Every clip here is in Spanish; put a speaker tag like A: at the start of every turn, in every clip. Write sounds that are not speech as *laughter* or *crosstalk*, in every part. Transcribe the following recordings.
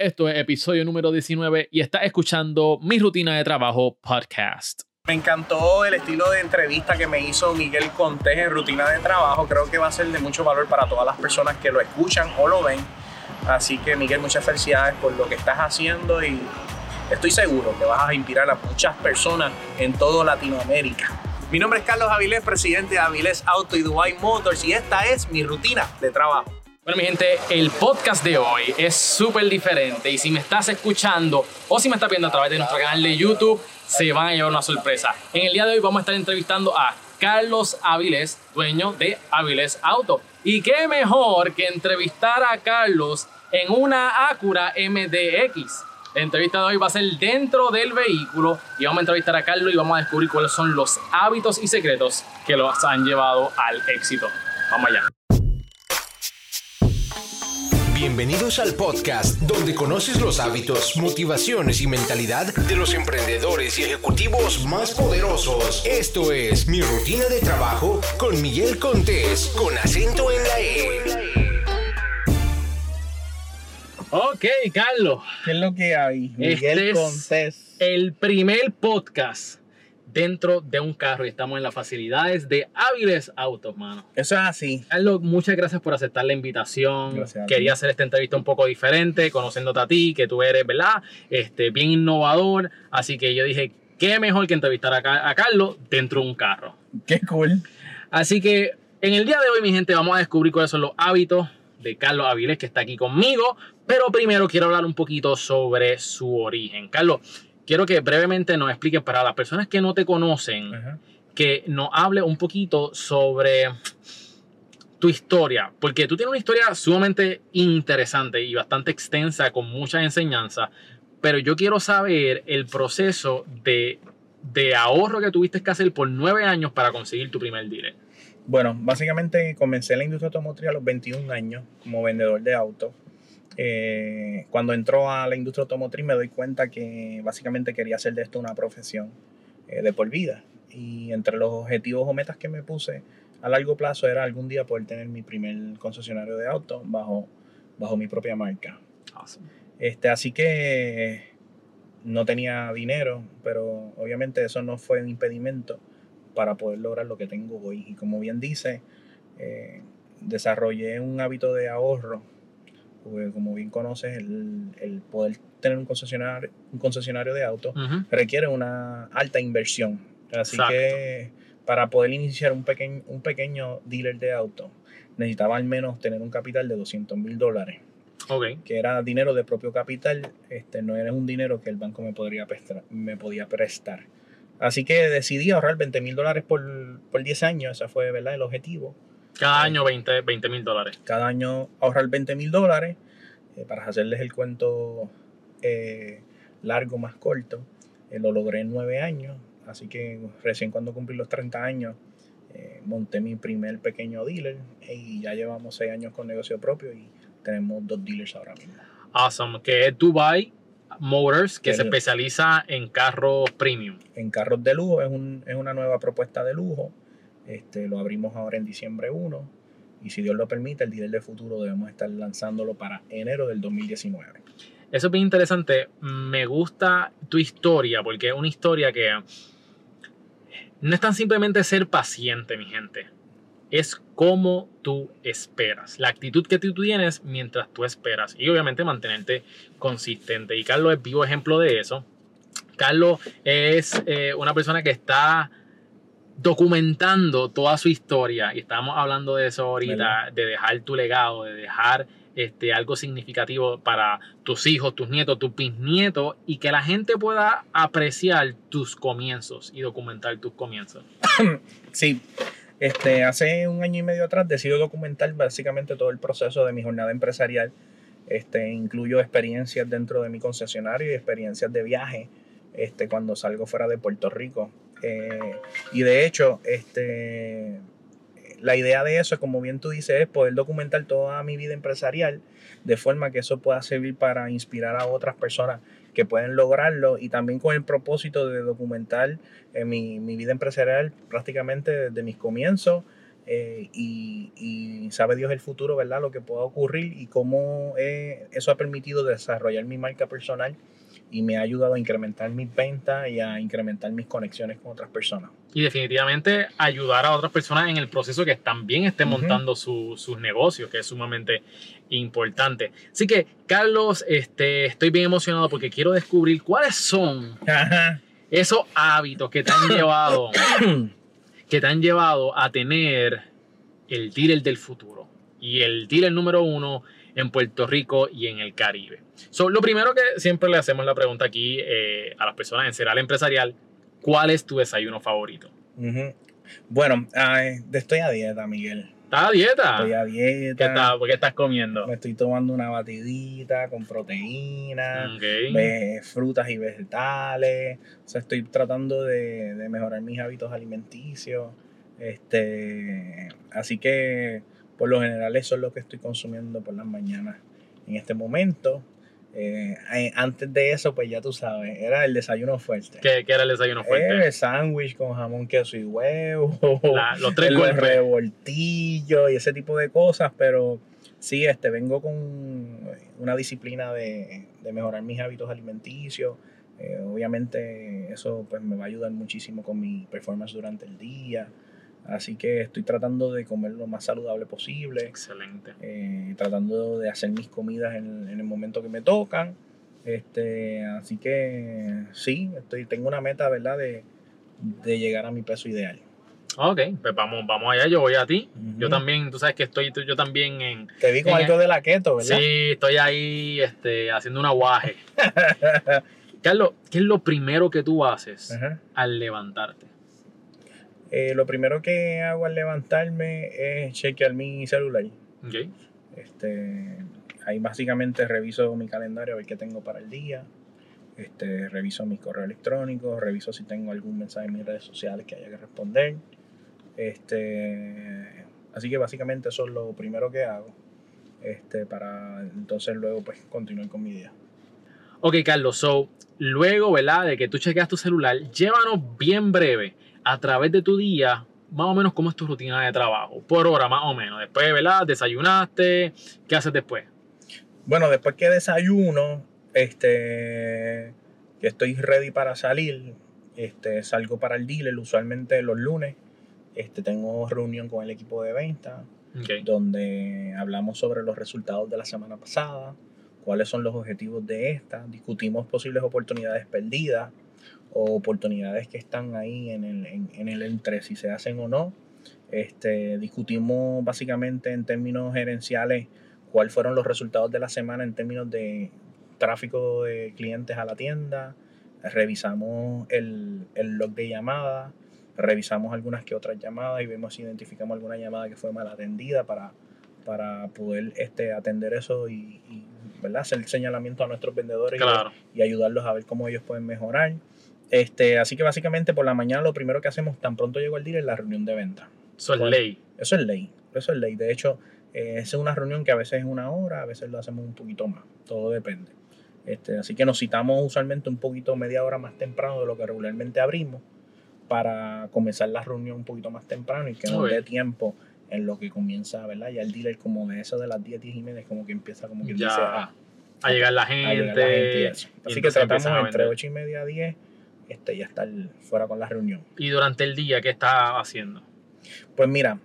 A: Esto es episodio número 19 y estás escuchando mi rutina de trabajo podcast.
B: Me encantó el estilo de entrevista que me hizo Miguel Contés en Rutina de Trabajo. Creo que va a ser de mucho valor para todas las personas que lo escuchan o lo ven. Así que Miguel, muchas felicidades por lo que estás haciendo y estoy seguro que vas a inspirar a muchas personas en toda Latinoamérica. Mi nombre es Carlos Avilés, presidente de Avilés Auto y Dubai Motors y esta es mi rutina de trabajo.
A: Bueno, mi gente, el podcast de hoy es súper diferente y si me estás escuchando o si me estás viendo a través de nuestro canal de YouTube, se van a llevar una sorpresa. En el día de hoy vamos a estar entrevistando a Carlos Avilés, dueño de Avilés Auto. Y qué mejor que entrevistar a Carlos en una Acura MDX. La entrevista de hoy va a ser dentro del vehículo y vamos a entrevistar a Carlos y vamos a descubrir cuáles son los hábitos y secretos que los han llevado al éxito. Vamos allá.
C: Bienvenidos al podcast donde conoces los hábitos, motivaciones y mentalidad de los emprendedores y ejecutivos más poderosos. Esto es Mi Rutina de Trabajo con Miguel Contés, con acento en la E.
A: Ok, Carlos.
B: ¿Qué es lo que hay? Miguel
A: Este es
B: Contés.
A: el primer podcast dentro de un carro y estamos en las facilidades de Hábiles Autos, mano.
B: Eso es así.
A: Carlos, muchas gracias por aceptar la invitación.
B: Gracias.
A: Quería hacer esta entrevista un poco diferente, conociéndote a ti, que tú eres, ¿verdad? Este, bien innovador. Así que yo dije, qué mejor que entrevistar a Carlos dentro de un carro.
B: Qué cool.
A: Así que en el día de hoy, mi gente, vamos a descubrir cuáles son los hábitos de Carlos Avilés, que está aquí conmigo. Pero primero quiero hablar un poquito sobre su origen. Carlos, quiero que brevemente nos expliques para las personas que no te conocen,
B: Ajá.
A: que nos hable un poquito sobre tu historia, porque tú tienes una historia sumamente interesante y bastante extensa con muchas enseñanzas, pero yo quiero saber el proceso de, de ahorro que tuviste que hacer por nueve años para conseguir tu primer dealer.
B: Bueno, básicamente comencé en la industria automotriz a los 21 años como vendedor de autos. Eh, cuando entró a la industria automotriz me doy cuenta que básicamente quería hacer de esto una profesión eh, de por vida. Y entre los objetivos o metas que me puse a largo plazo era algún día poder tener mi primer concesionario de autos bajo, bajo mi propia marca. Este, así que no tenía dinero, pero obviamente eso no fue un impedimento para poder lograr lo que tengo hoy. Y como bien dice, eh, desarrollé un hábito de ahorro, porque como bien conoces, el, el poder tener un concesionario, un concesionario de autos requiere una alta inversión. Así
A: Exacto.
B: que para poder iniciar un, pequeño un pequeño dealer de autos, necesitaba al menos tener un capital de 200 mil dólares que era dinero de propio capital, este, no era un dinero que el banco me, podría prestar, me podía prestar. Así que decidí ahorrar 20 mil dólares por, por 10 años, ese fue ¿verdad? el objetivo.
A: Cada año 20 mil dólares.
B: Cada año ahorrar 20 mil dólares, eh, para hacerles el cuento eh, largo más corto, eh, lo logré en 9 años, así que recién cuando cumplí los 30 años, eh, monté mi primer pequeño dealer y ya llevamos 6 años con negocio propio y tenemos dos dealers ahora mismo.
A: Awesome. Que es Dubai Motors, que se
B: es-
A: especializa en carros premium.
B: en carros de lujo. Es, un- es una nueva propuesta de lujo. Este, lo abrimos ahora en diciembre 1. Y si Dios lo permite, el dealer de futuro debemos estar lanzándolo para enero del 2019.
A: Eso es bien interesante. Me gusta tu historia, porque es una historia que no es tan simplemente ser paciente, mi gente. Es cómo tú esperas. La actitud que tú tienes mientras tú esperas. Y obviamente mantenerte consistente. Y Carlos es vivo ejemplo de eso. Carlos es eh, una persona que está documentando toda su historia. Y estábamos hablando de eso ahorita,
B: ¿Verdad?
A: de dejar tu legado, de dejar este, algo significativo para tus hijos, tus nietos, tus bisnietos y que la gente pueda apreciar tus comienzos y documentar tus comienzos. *coughs*
B: Sí, este, hace un año y medio atrás decido documentar básicamente todo el proceso de mi jornada empresarial. Este, incluyo experiencias dentro de mi concesionario y experiencias de viaje este, cuando salgo fuera de Puerto Rico. Eh, y de hecho, este, la idea de eso, como bien tú dices, es poder documentar toda mi vida empresarial de forma que eso pueda servir para inspirar a otras personas que pueden lograrlo y también con el propósito de documentar eh, mi, mi vida empresarial prácticamente desde mis comienzos eh, y, y sabe Dios el futuro, ¿verdad? Lo que pueda ocurrir y cómo eh, eso ha permitido desarrollar mi marca personal y me ha ayudado a incrementar mis ventas y a incrementar mis conexiones con otras personas.
A: Y definitivamente ayudar a otras personas en el proceso que también estén montando su- sus negocios, que es sumamente importante. Así que, Carlos, este, estoy bien emocionado porque quiero descubrir cuáles son esos hábitos que te han llevado, *coughs* que te han llevado a tener el dealer del futuro y el dealer número uno en Puerto Rico y en el Caribe. So, lo primero que siempre le hacemos la pregunta aquí eh, a las personas en Ceral Empresarial, ¿cuál es tu desayuno favorito?
B: Bueno, ay, estoy a dieta, Miguel.
A: ¿Estás a dieta?
B: Estoy a
A: ¿Qué,
B: dieta.
A: estás, ¿Qué estás comiendo?
B: Me estoy tomando una batidita con proteína, frutas y vegetales. O sea, estoy tratando de, de mejorar mis hábitos alimenticios. Este, así que por lo general eso es lo que estoy consumiendo por las mañanas en este momento. Eh, eh, antes de eso, pues ya tú sabes, era el desayuno fuerte.
A: ¿Qué, qué era el desayuno
B: Eh,
A: fuerte?
B: el sándwich con jamón, queso y huevo.
A: La- los tres *laughs*
B: los
A: golpes.
B: revoltillos y ese tipo de cosas, pero sí, este, vengo con una disciplina de, de mejorar mis hábitos alimenticios. Eh, obviamente eso pues me va a ayudar muchísimo con mi performance durante el día. Así que estoy tratando de comer lo más saludable posible,
A: Excelente.
B: eh, tratando de hacer mis comidas en, en el momento que me tocan. Este, así que sí, estoy, tengo una meta, ¿verdad? De, de llegar a mi peso ideal.
A: Ok, pues vamos, vamos allá, yo voy a ti. Yo
B: Ujú.
A: también, tú sabes que estoy yo también en...
B: Te vi con algo de la keto, ¿verdad?
A: Sí, estoy ahí este, haciendo un aguaje. *laughs* Carlos, ¿qué es lo primero que tú haces
B: Ajá.
A: al levantarte?
B: Eh, lo primero que hago al levantarme es chequear mi celular.
A: Ok.
B: Este, ahí básicamente reviso mi calendario a ver qué tengo para el día. Este, reviso mis correos electrónicos, reviso si tengo algún mensaje en mis redes sociales que haya que responder. Este, así que básicamente eso es lo primero que hago. Este, para entonces luego pues continuar con mi día.
A: Ok, Carlos, so, luego, ¿verdad? De que tú chequeas tu celular, llévanos bien breve a través de tu día, más o menos cómo es tu rutina de trabajo, por hora más o menos. Después, ¿verdad? Desayunaste, ¿qué haces después?
B: Bueno, después que desayuno, este, que estoy ready para salir, este, salgo para el dealer, usualmente los lunes, este, tengo reunión con el equipo de venta,
A: Ok.
B: donde hablamos sobre los resultados de la semana pasada, cuáles son los objetivos de esta, discutimos posibles oportunidades perdidas o oportunidades que están ahí en el, en, en el entre si se hacen o no. Este, discutimos básicamente en términos gerenciales cuáles fueron los resultados de la semana en términos de tráfico de clientes a la tienda, revisamos el, el log de llamadas, revisamos algunas que otras llamadas y vemos si identificamos alguna llamada que fue mal atendida para, para poder este, atender eso y, y, ¿verdad? hacer señalamiento a nuestros vendedores y- y, ayudarlos a ver cómo ellos pueden mejorar. Este, así que básicamente por la mañana lo primero que hacemos tan pronto llego el dealer es la reunión de venta.
A: Eso es ley.
B: Eso es ley, eso es ley. De hecho, eh, es una reunión que a veces es una hora, a veces lo hacemos un poquito más, todo depende. Este, así que nos citamos usualmente un poquito, media hora más temprano de lo que regularmente abrimos para comenzar la reunión un poquito más temprano y que nos dé tiempo en lo que comienza, ¿verdad? Ya el dealer como de eso de las 10, 10 y media es como que empieza como que
A: Ya.
B: dice, ah,
A: A llegar la
B: a
A: gente.
B: llegar la gente y eso.
A: y
B: Así que tratamos
A: a
B: entre
A: vender.
B: 8 y media a 10 este, ya estar fuera con la reunión.
A: Y durante el día, ¿qué estás haciendo?
B: Pues mira,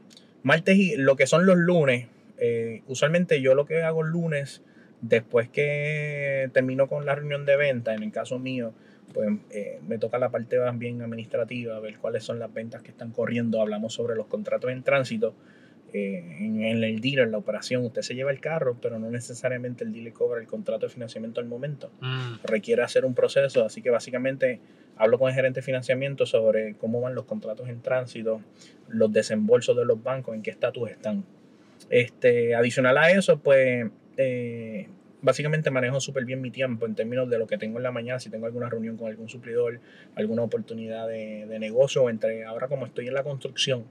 B: martes y lo que son los lunes, eh, usualmente yo lo que hago el lunes, después que termino con la reunión de venta, en el caso mío, pues eh, me toca la parte más bien administrativa, ver cuáles son las ventas que están corriendo, hablamos sobre los contratos en tránsito. Eh, en, en el dealer, la operación, usted se lleva el carro, pero no necesariamente el dealer cobra el contrato de financiamiento al momento
A: Mm,
B: requiere hacer un proceso, así que básicamente hablo con el gerente de financiamiento sobre cómo van los contratos en tránsito, los desembolsos de los bancos, en qué estatus están. Este, adicional a eso, pues eh, básicamente manejo súper bien mi tiempo en términos de lo que tengo en la mañana, si tengo alguna reunión con algún suplidor, alguna oportunidad de, de negocio, entre ahora como estoy en la construcción,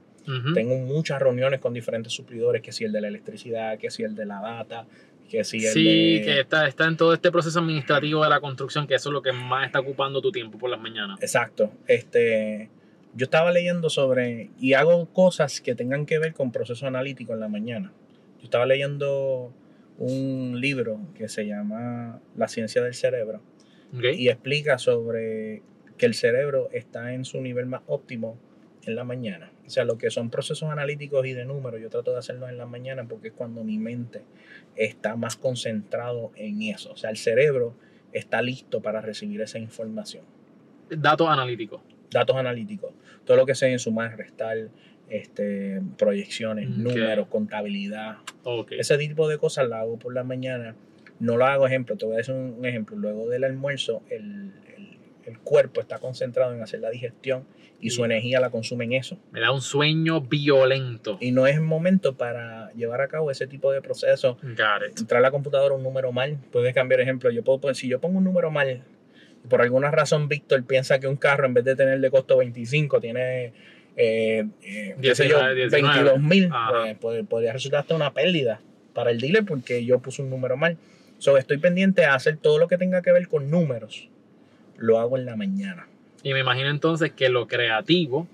B: tengo muchas reuniones con diferentes suplidores, que si el de la electricidad, que si el de la data, que si el
A: Sí,
B: de...
A: que está, está en todo este proceso administrativo de la construcción, que eso es lo que más está ocupando tu tiempo por las mañanas.
B: Exacto. Este, yo estaba leyendo sobre, y hago cosas que tengan que ver con proceso analítico en la mañana. Yo estaba leyendo un libro que se llama La ciencia del cerebro
A: Ok.
B: y explica sobre que el cerebro está en su nivel más óptimo en la mañana. O sea, lo que son procesos analíticos y de números, yo trato de hacerlos en la mañana porque es cuando mi mente está más concentrado en eso. O sea, el cerebro está listo para recibir esa información.
A: Datos analíticos.
B: Datos analíticos, todo lo que sea en sumar, restar, este, proyecciones, números, contabilidad, ese tipo de cosas la hago por la mañana. No lo hago, ejemplo, te voy a decir un ejemplo. Luego del almuerzo, el, el- cuerpo está concentrado en hacer la digestión y su energía la consume en eso.
A: Me da un sueño violento.
B: Y no es momento para llevar a cabo ese tipo de proceso. Entrar a la computadora un número mal, puedes cambiar ejemplo. Yo puedo poner- si yo pongo un número mal, por alguna razón Víctor piensa que un carro en vez de tener de costo 25 tiene eh, eh, qué sé yo,
A: 19, 19.
B: 22 mil, pues, pod- podría resultar hasta una pérdida para el dealer porque yo puse un número mal. So, estoy pendiente a hacer todo lo que tenga que ver con números. Lo hago en la mañana.
A: Y me imagino entonces que lo creativo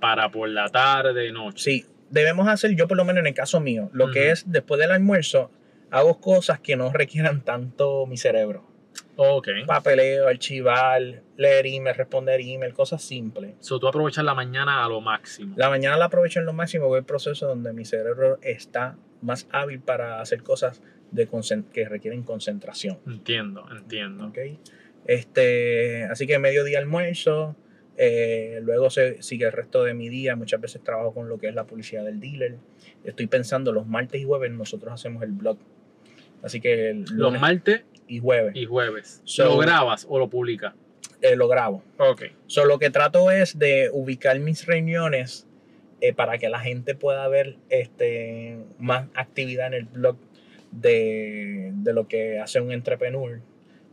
A: para por la tarde, noche.
B: Sí, debemos hacer, yo por lo menos en el caso mío, lo que es después del almuerzo, hago cosas que no requieran tanto mi cerebro.
A: Ok.
B: Papeleo, archivar, leer email, responder email, cosas simples.
A: So tú aprovechas la mañana a lo máximo.
B: La mañana la aprovecho en lo máximo, voy al proceso donde mi cerebro está más hábil para hacer cosas de que requieren concentración.
A: Entiendo, entiendo.
B: ¿ok? Este, así que mediodía almuerzo, eh, luego se, sigue el resto de mi día. Muchas veces trabajo con lo que es la publicidad del dealer. Estoy pensando, los martes y jueves nosotros hacemos el blog. Así que el
A: Los martes
B: y jueves
A: y jueves.
B: So-
A: ¿Lo grabas o lo publicas?
B: eh, lo grabo.
A: Ok.
B: So, lo que trato es de ubicar mis reuniones eh, para que la gente pueda ver este, más actividad en el blog de, de lo que hace un entrepreneur.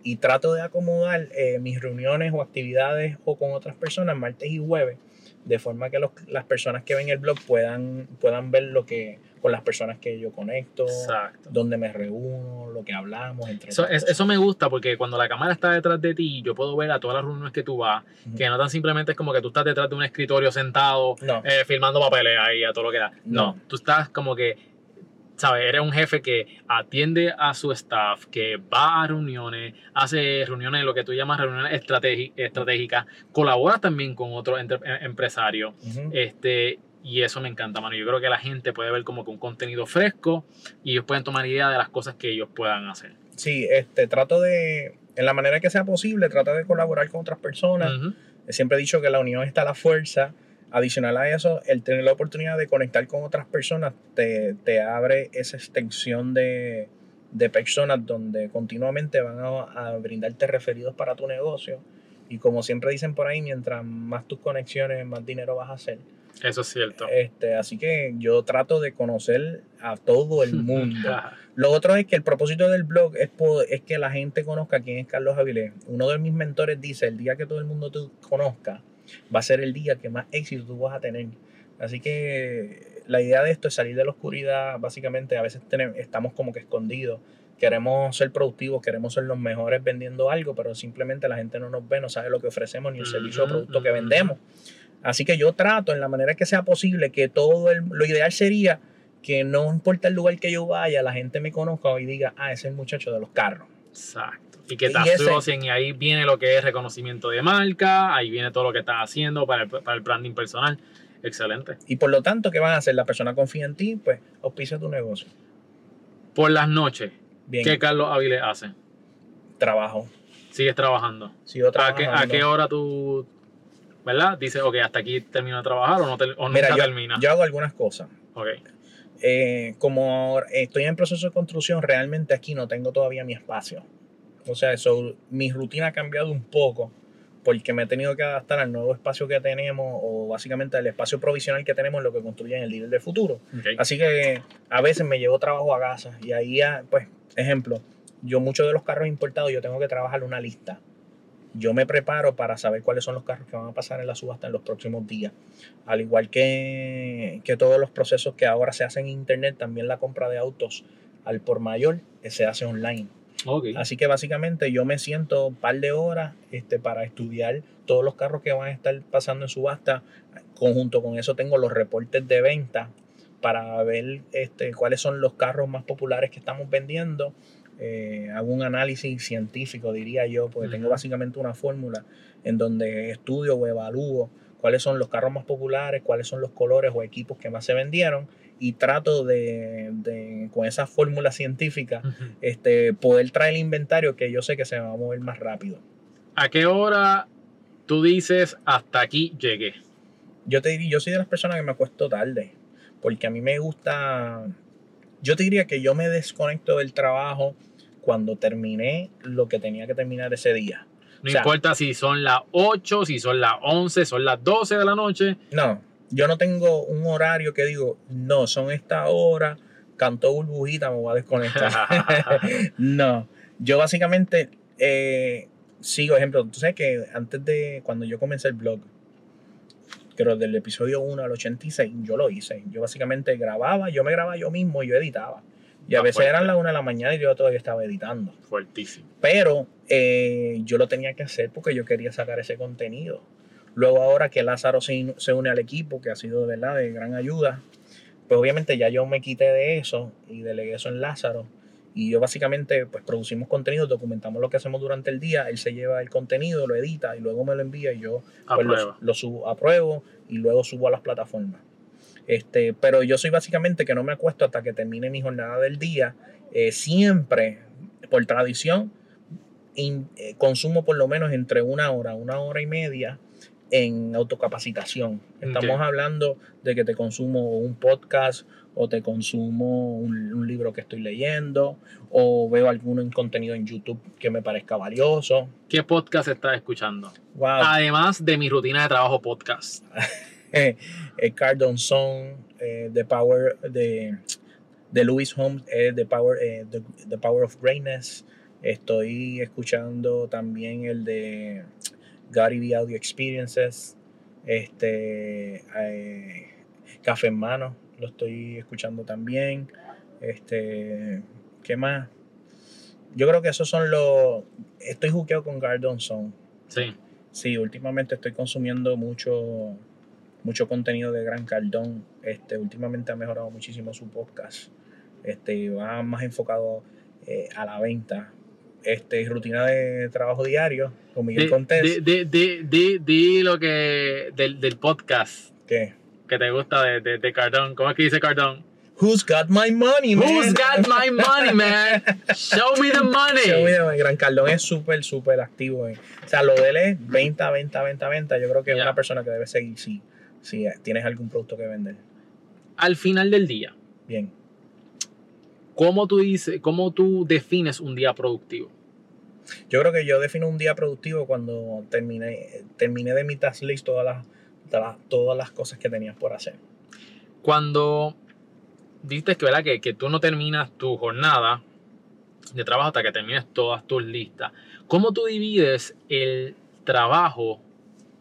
B: Y trato de acomodar eh, mis reuniones o actividades o con otras personas martes y jueves, de forma que los- las personas que ven el blog puedan, puedan ver lo que con las personas que yo conecto,
A: Exacto.
B: donde me reúno, lo que hablamos, entre
A: Eso, es- eso me gusta porque cuando la cámara está detrás de ti, yo puedo ver a todas las reuniones que tú vas, que no tan simplemente es como que tú estás detrás de un escritorio sentado.
B: No,
A: eh, filmando papeles ahí a todo lo que da. No,
B: No.
A: tú estás como que, ¿sabes? Eres un jefe que atiende a su staff, que va a reuniones, hace reuniones, lo que tú llamas reuniones estratégicas, colaboras también con otros em- empresarios. Este, y eso me encanta, mano. Yo creo que la gente puede ver como que un contenido fresco y ellos pueden tomar idea de las cosas que ellos puedan hacer.
B: Sí, este, trato de, en la manera que sea posible, trato de colaborar con otras personas.
A: Ujú.
B: Siempre he dicho que la unión está la fuerza. Adicional a eso, el tener la oportunidad de conectar con otras personas te, te abre esa extensión de, de personas donde continuamente van a, a brindarte referidos para tu negocio. Y como siempre dicen por ahí, mientras más tus conexiones, más dinero vas a hacer.
A: Eso es cierto.
B: Este, así que yo trato de conocer a todo el *laughs* mundo. Lo otro es que el propósito del blog es, es que la gente conozca quién es Carlos Avilés. Uno de mis mentores dice, el día que todo el mundo te conozca, va a ser el día que más éxito tú vas a tener. Así que la idea de esto es salir de la oscuridad. Básicamente, a veces tenemos- estamos como que escondidos. Queremos ser productivos, queremos ser los mejores vendiendo algo, pero simplemente la gente no nos ve, no sabe lo que ofrecemos ni el servicio o producto que vendemos. Así que yo trato en la manera que sea posible que todo el, lo ideal sería que no importa el lugar que yo vaya, la gente me conozca y diga, ah, ese es el muchacho de los carros.
A: Exacto. Y que te
B: Y ese-
A: asocien y ahí viene lo que es reconocimiento de marca, ahí viene todo lo que estás haciendo para el, para el branding personal. Excelente.
B: Y por lo tanto, ¿qué van a hacer? La persona confía en ti, pues auspicia tu negocio.
A: Por las noches,
B: Bien,
A: ¿qué Carlos Avilés hace?
B: trabajo.
A: ¿Sigues trabajando?
B: Sigo
A: ¿A qué,
B: trabajando.
A: ¿A qué hora tú, verdad? Dices, ok, hasta aquí termino de trabajar o, no te- o
B: Mira,
A: nunca
B: yo,
A: termina.
B: yo hago algunas cosas.
A: Ok.
B: Eh, como estoy en proceso de construcción, realmente aquí no tengo todavía mi espacio. O sea, eso, mi rutina ha cambiado un poco porque me he tenido que adaptar al nuevo espacio que tenemos o básicamente al espacio provisional que tenemos, lo que construyen el líder del futuro. Así que a veces me llevo trabajo a casa y ahí, ah, pues, ejemplo, yo muchos de los carros importados yo tengo que trabajar una lista. Yo me preparo para saber cuáles son los carros que van a pasar en la subasta en los próximos días. Al igual que, que todos los procesos que ahora se hacen en internet, también la compra de autos al por mayor eh, se hace online. Así que básicamente yo me siento un par de horas este, para estudiar todos los carros que van a estar pasando en subasta. Conjunto con eso tengo los reportes de venta para ver este, cuáles son los carros más populares que estamos vendiendo. Eh, hago un análisis científico, diría yo, porque tengo básicamente una fórmula en donde estudio o evalúo cuáles son los carros más populares, cuáles son los colores o equipos que más se vendieron y trato de, de, con esa fórmula científica
A: Ujú.
B: este, poder traer el inventario que yo sé que se va a mover más rápido.
A: ¿A qué hora tú dices hasta aquí llegué?
B: Yo te diría, yo soy de las personas que me acuesto tarde, porque a mí me gusta, yo te diría que yo me desconecto del trabajo cuando terminé lo que tenía que terminar ese día.
A: No
B: O sea-
A: importa si son las 8, si son las 11, son las 12 de la noche.
B: No, yo no tengo un horario que digo, no, son esta hora, cantó burbujita, me voy a desconectar. *laughs* no, yo básicamente eh, sigo, ejemplo, tú sabes que antes de, cuando yo comencé el blog, creo del episodio 1 al 86, yo lo hice. Yo básicamente grababa, yo me grababa yo mismo y yo editaba. Y a veces
A: fuerte.
B: eran las 1 de la mañana y yo todavía estaba editando.
A: Fuertísimo.
B: Pero eh, yo lo tenía que hacer porque yo quería sacar ese contenido. Luego ahora que Lázaro se, une al equipo, que ha sido de verdad de gran ayuda, pues obviamente ya yo me quité de eso y delegué eso en Lázaro. Y yo básicamente pues producimos contenido, documentamos lo que hacemos durante el día, él se lleva el contenido, lo edita y luego me lo envía y yo pues, lo, subo a prueba y luego subo a las plataformas. Este, pero yo soy básicamente que no me acuesto hasta que termine mi jornada del día. Eh, siempre, por tradición, in- eh, consumo por lo menos entre una hora, una hora y media en autocapacitación. Estamos hablando de que te consumo un podcast o te consumo un, un libro que estoy leyendo o veo algún contenido en YouTube que me parezca valioso.
A: ¿Qué podcast estás escuchando?
B: Wow.
A: Además de mi rutina de trabajo podcast. *laughs*
B: eh, Cardon Song, eh, The Power de, de Louis Holmes, eh, The, Power, eh, The, The Power of Greatness. Estoy escuchando también el de Gary V Audio Experiences. Este eh, Café en Mano, lo estoy escuchando también. Este, ¿qué más? Yo creo que esos son los. Estoy juqueado con Gardon Song.
A: Sí.
B: Sí, últimamente estoy consumiendo mucho, mucho contenido de Gran Cardón. Este, últimamente ha mejorado muchísimo su podcast. Este, va más enfocado eh, a la venta. Este, rutina de trabajo diario con Miguel Contés.
A: di- di- di- di- lo que del, del podcast
B: que,
A: que te gusta de, de, de Cardón. ¿Cómo es que dice Cardón?
B: Who's got my money, man?
A: Who's got my money, man? Show me the money.
B: Sí, mira, Gran Cardón es súper, súper activo. eh. O sea, lo de él es venta, venta, venta, venta. Yo creo que es una persona que debe seguir si, si tienes algún producto que vender.
A: Al final del día,
B: Bien.
A: ¿Cómo tú dices, cómo tú defines un día productivo?
B: Yo creo que yo defino un día productivo cuando terminé, terminé de mi task list todas las, todas todas las cosas que tenías por hacer.
A: Cuando dices que, ¿verdad? Que, que tú no terminas tu jornada de trabajo hasta que termines todas tus listas, ¿cómo tú divides el trabajo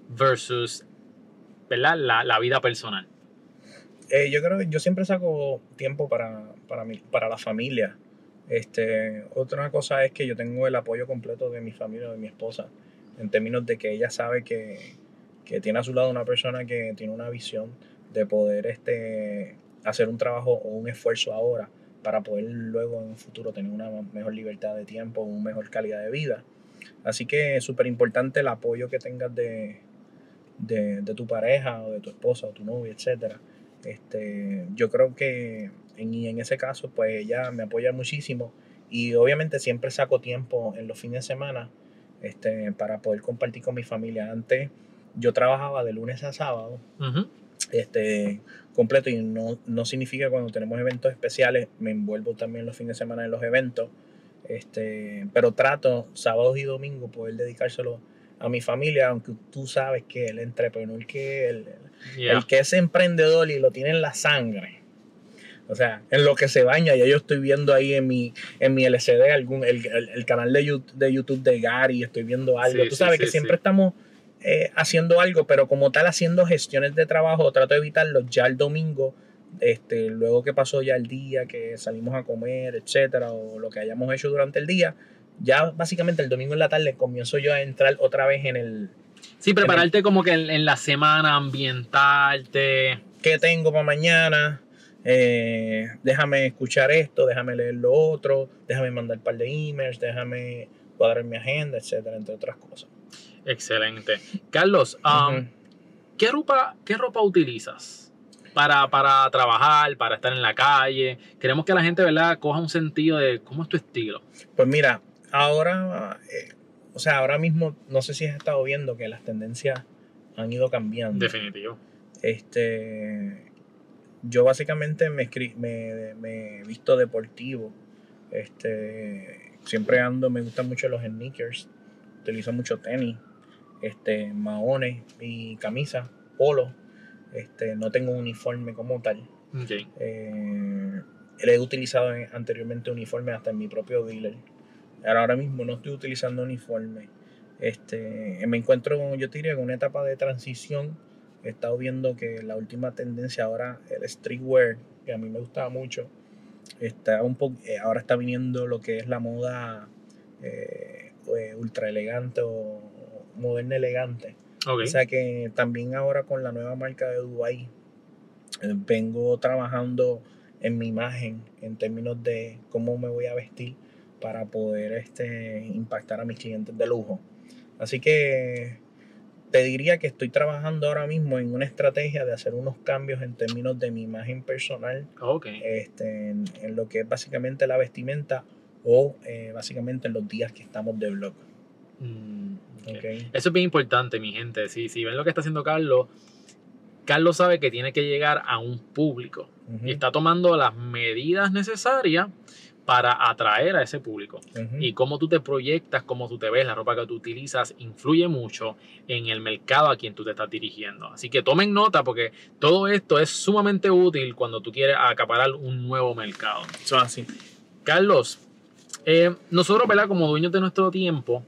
A: versus ¿verdad? La, la vida personal?
B: Eh, yo creo yo siempre saco tiempo para, para, mi, para la familia. Este, otra cosa es que yo tengo el apoyo completo de mi familia, de mi esposa, en términos de que ella sabe que, que tiene a su lado una persona que tiene una visión de poder este, hacer un trabajo o un esfuerzo ahora para poder luego en un futuro tener una mejor libertad de tiempo, una mejor calidad de vida. Así que es súper importante el apoyo que tengas de, de, de tu pareja o de tu esposa o tu novia, etcétera. Este, yo creo que en, en ese caso, pues ella me apoya muchísimo y obviamente siempre saco tiempo en los fines de semana este, para poder compartir con mi familia. Antes yo trabajaba de lunes a sábado este, completo y no, no significa que cuando tenemos eventos especiales me envuelvo también los fines de semana en los eventos. Este, pero trato sábados y domingos poder dedicárselo a mi familia, aunque tú sabes que el entrepreneur, que el,
A: Yeah.
B: el que es emprendedor y lo tiene en la sangre. O sea, en lo que se baña, ya yo estoy viendo ahí en mi, en mi LCD algún, el, el- el canal de YouTube, de YouTube de Gary, estoy viendo algo.
A: Sí,
B: Tú sabes
A: sí,
B: que siempre estamos eh, haciendo algo, pero como tal haciendo gestiones de trabajo, trato de evitarlo. Ya el domingo Este, luego que pasó ya el día, que salimos a comer, etcétera, o lo que hayamos hecho durante el día, ya básicamente el domingo en la tarde comienzo yo a entrar otra vez en el
A: Sí, prepararte como que en, en la semana, ambientarte.
B: qué tengo para mañana, eh, déjame escuchar esto, déjame leer lo otro, déjame mandar un par de emails, déjame cuadrar mi agenda, etcétera, entre otras cosas.
A: Excelente. Carlos, um,
B: Ujú.
A: ¿qué, ropa, ¿qué ropa utilizas para, para trabajar, para estar en la calle? Queremos que la gente, ¿verdad?, coja un sentido de cómo es tu estilo.
B: Pues mira, ahora, eh, o sea, ahora mismo, no sé si has estado viendo que las tendencias han ido cambiando.
A: Definitivo.
B: Este, yo básicamente me, escri- me, me he visto deportivo. Este, siempre ando, me gustan mucho los sneakers. Utilizo mucho tenis, este, maones y camisa, polo. Este, no tengo un uniforme como tal.
A: Ok.
B: Eh, he utilizado en- anteriormente uniforme hasta en mi propio dealer. Ahora, mismo no estoy utilizando uniforme. Este, me encuentro, yo te diría, en una etapa de transición. He estado viendo que la última tendencia ahora, el streetwear, que a mí me gustaba mucho, está un poco, eh, ahora está viniendo lo que es la moda eh, eh, ultra elegante o moderna elegante.
A: Ok.
B: O sea que también ahora con la nueva marca de Dubai eh, vengo trabajando en mi imagen en términos de cómo me voy a vestir para poder este, impactar a mis clientes de lujo. Así que te diría que estoy trabajando ahora mismo en una estrategia de hacer unos cambios en términos de mi imagen personal,
A: Ok.
B: este, en, en lo que es básicamente la vestimenta o eh, básicamente en los días que estamos de blog.
A: Mm, ok.
B: ¿ok?
A: Eso es bien importante, mi gente. Si, si ven lo que está haciendo Carlos, Carlos sabe que tiene que llegar a un público y está tomando las medidas necesarias para atraer a ese público. Y cómo tú te proyectas, cómo tú te ves, la ropa que tú utilizas, influye mucho en el mercado a quien tú te estás dirigiendo. Así que tomen nota porque todo esto es sumamente útil cuando tú quieres acaparar un nuevo mercado.
B: Eso es así.
A: Carlos, eh, nosotros, ¿verdad? Como dueños de nuestro tiempo,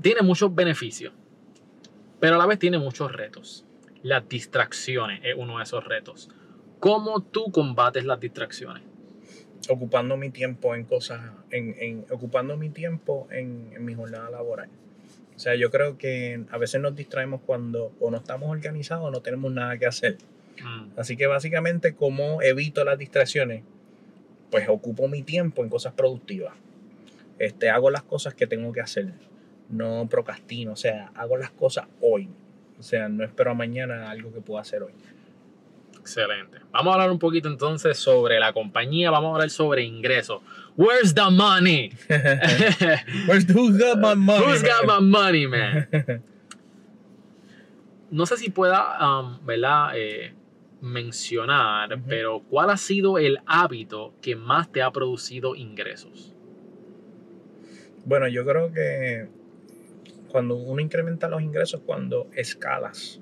A: tiene muchos beneficios, pero a la vez tiene muchos retos. Las distracciones es uno de esos retos. ¿Cómo tú combates las distracciones?
B: Ocupando mi tiempo en cosas, en, en- ocupando mi tiempo en, en mi jornada laboral. O sea, yo creo que a veces nos distraemos cuando o no estamos organizados o no tenemos nada que hacer.
A: Mm,
B: Así que básicamente, ¿cómo evito las distracciones? Pues ocupo mi tiempo en cosas productivas. Este, hago las cosas que tengo que hacer. No procrastino, o sea, hago las cosas hoy. O sea, no espero a mañana algo que pueda hacer hoy.
A: Excelente. Vamos a hablar un poquito entonces sobre la compañía, vamos a hablar sobre ingresos. Where's the money? *laughs*
B: Where's the- who got my money,
A: Who's got my money, man? *laughs* No sé si pueda, um, ¿verdad? Eh, mencionar, pero ¿cuál ha sido el hábito que más te ha producido ingresos?
B: Bueno, yo creo que cuando uno incrementa los ingresos, cuando escalas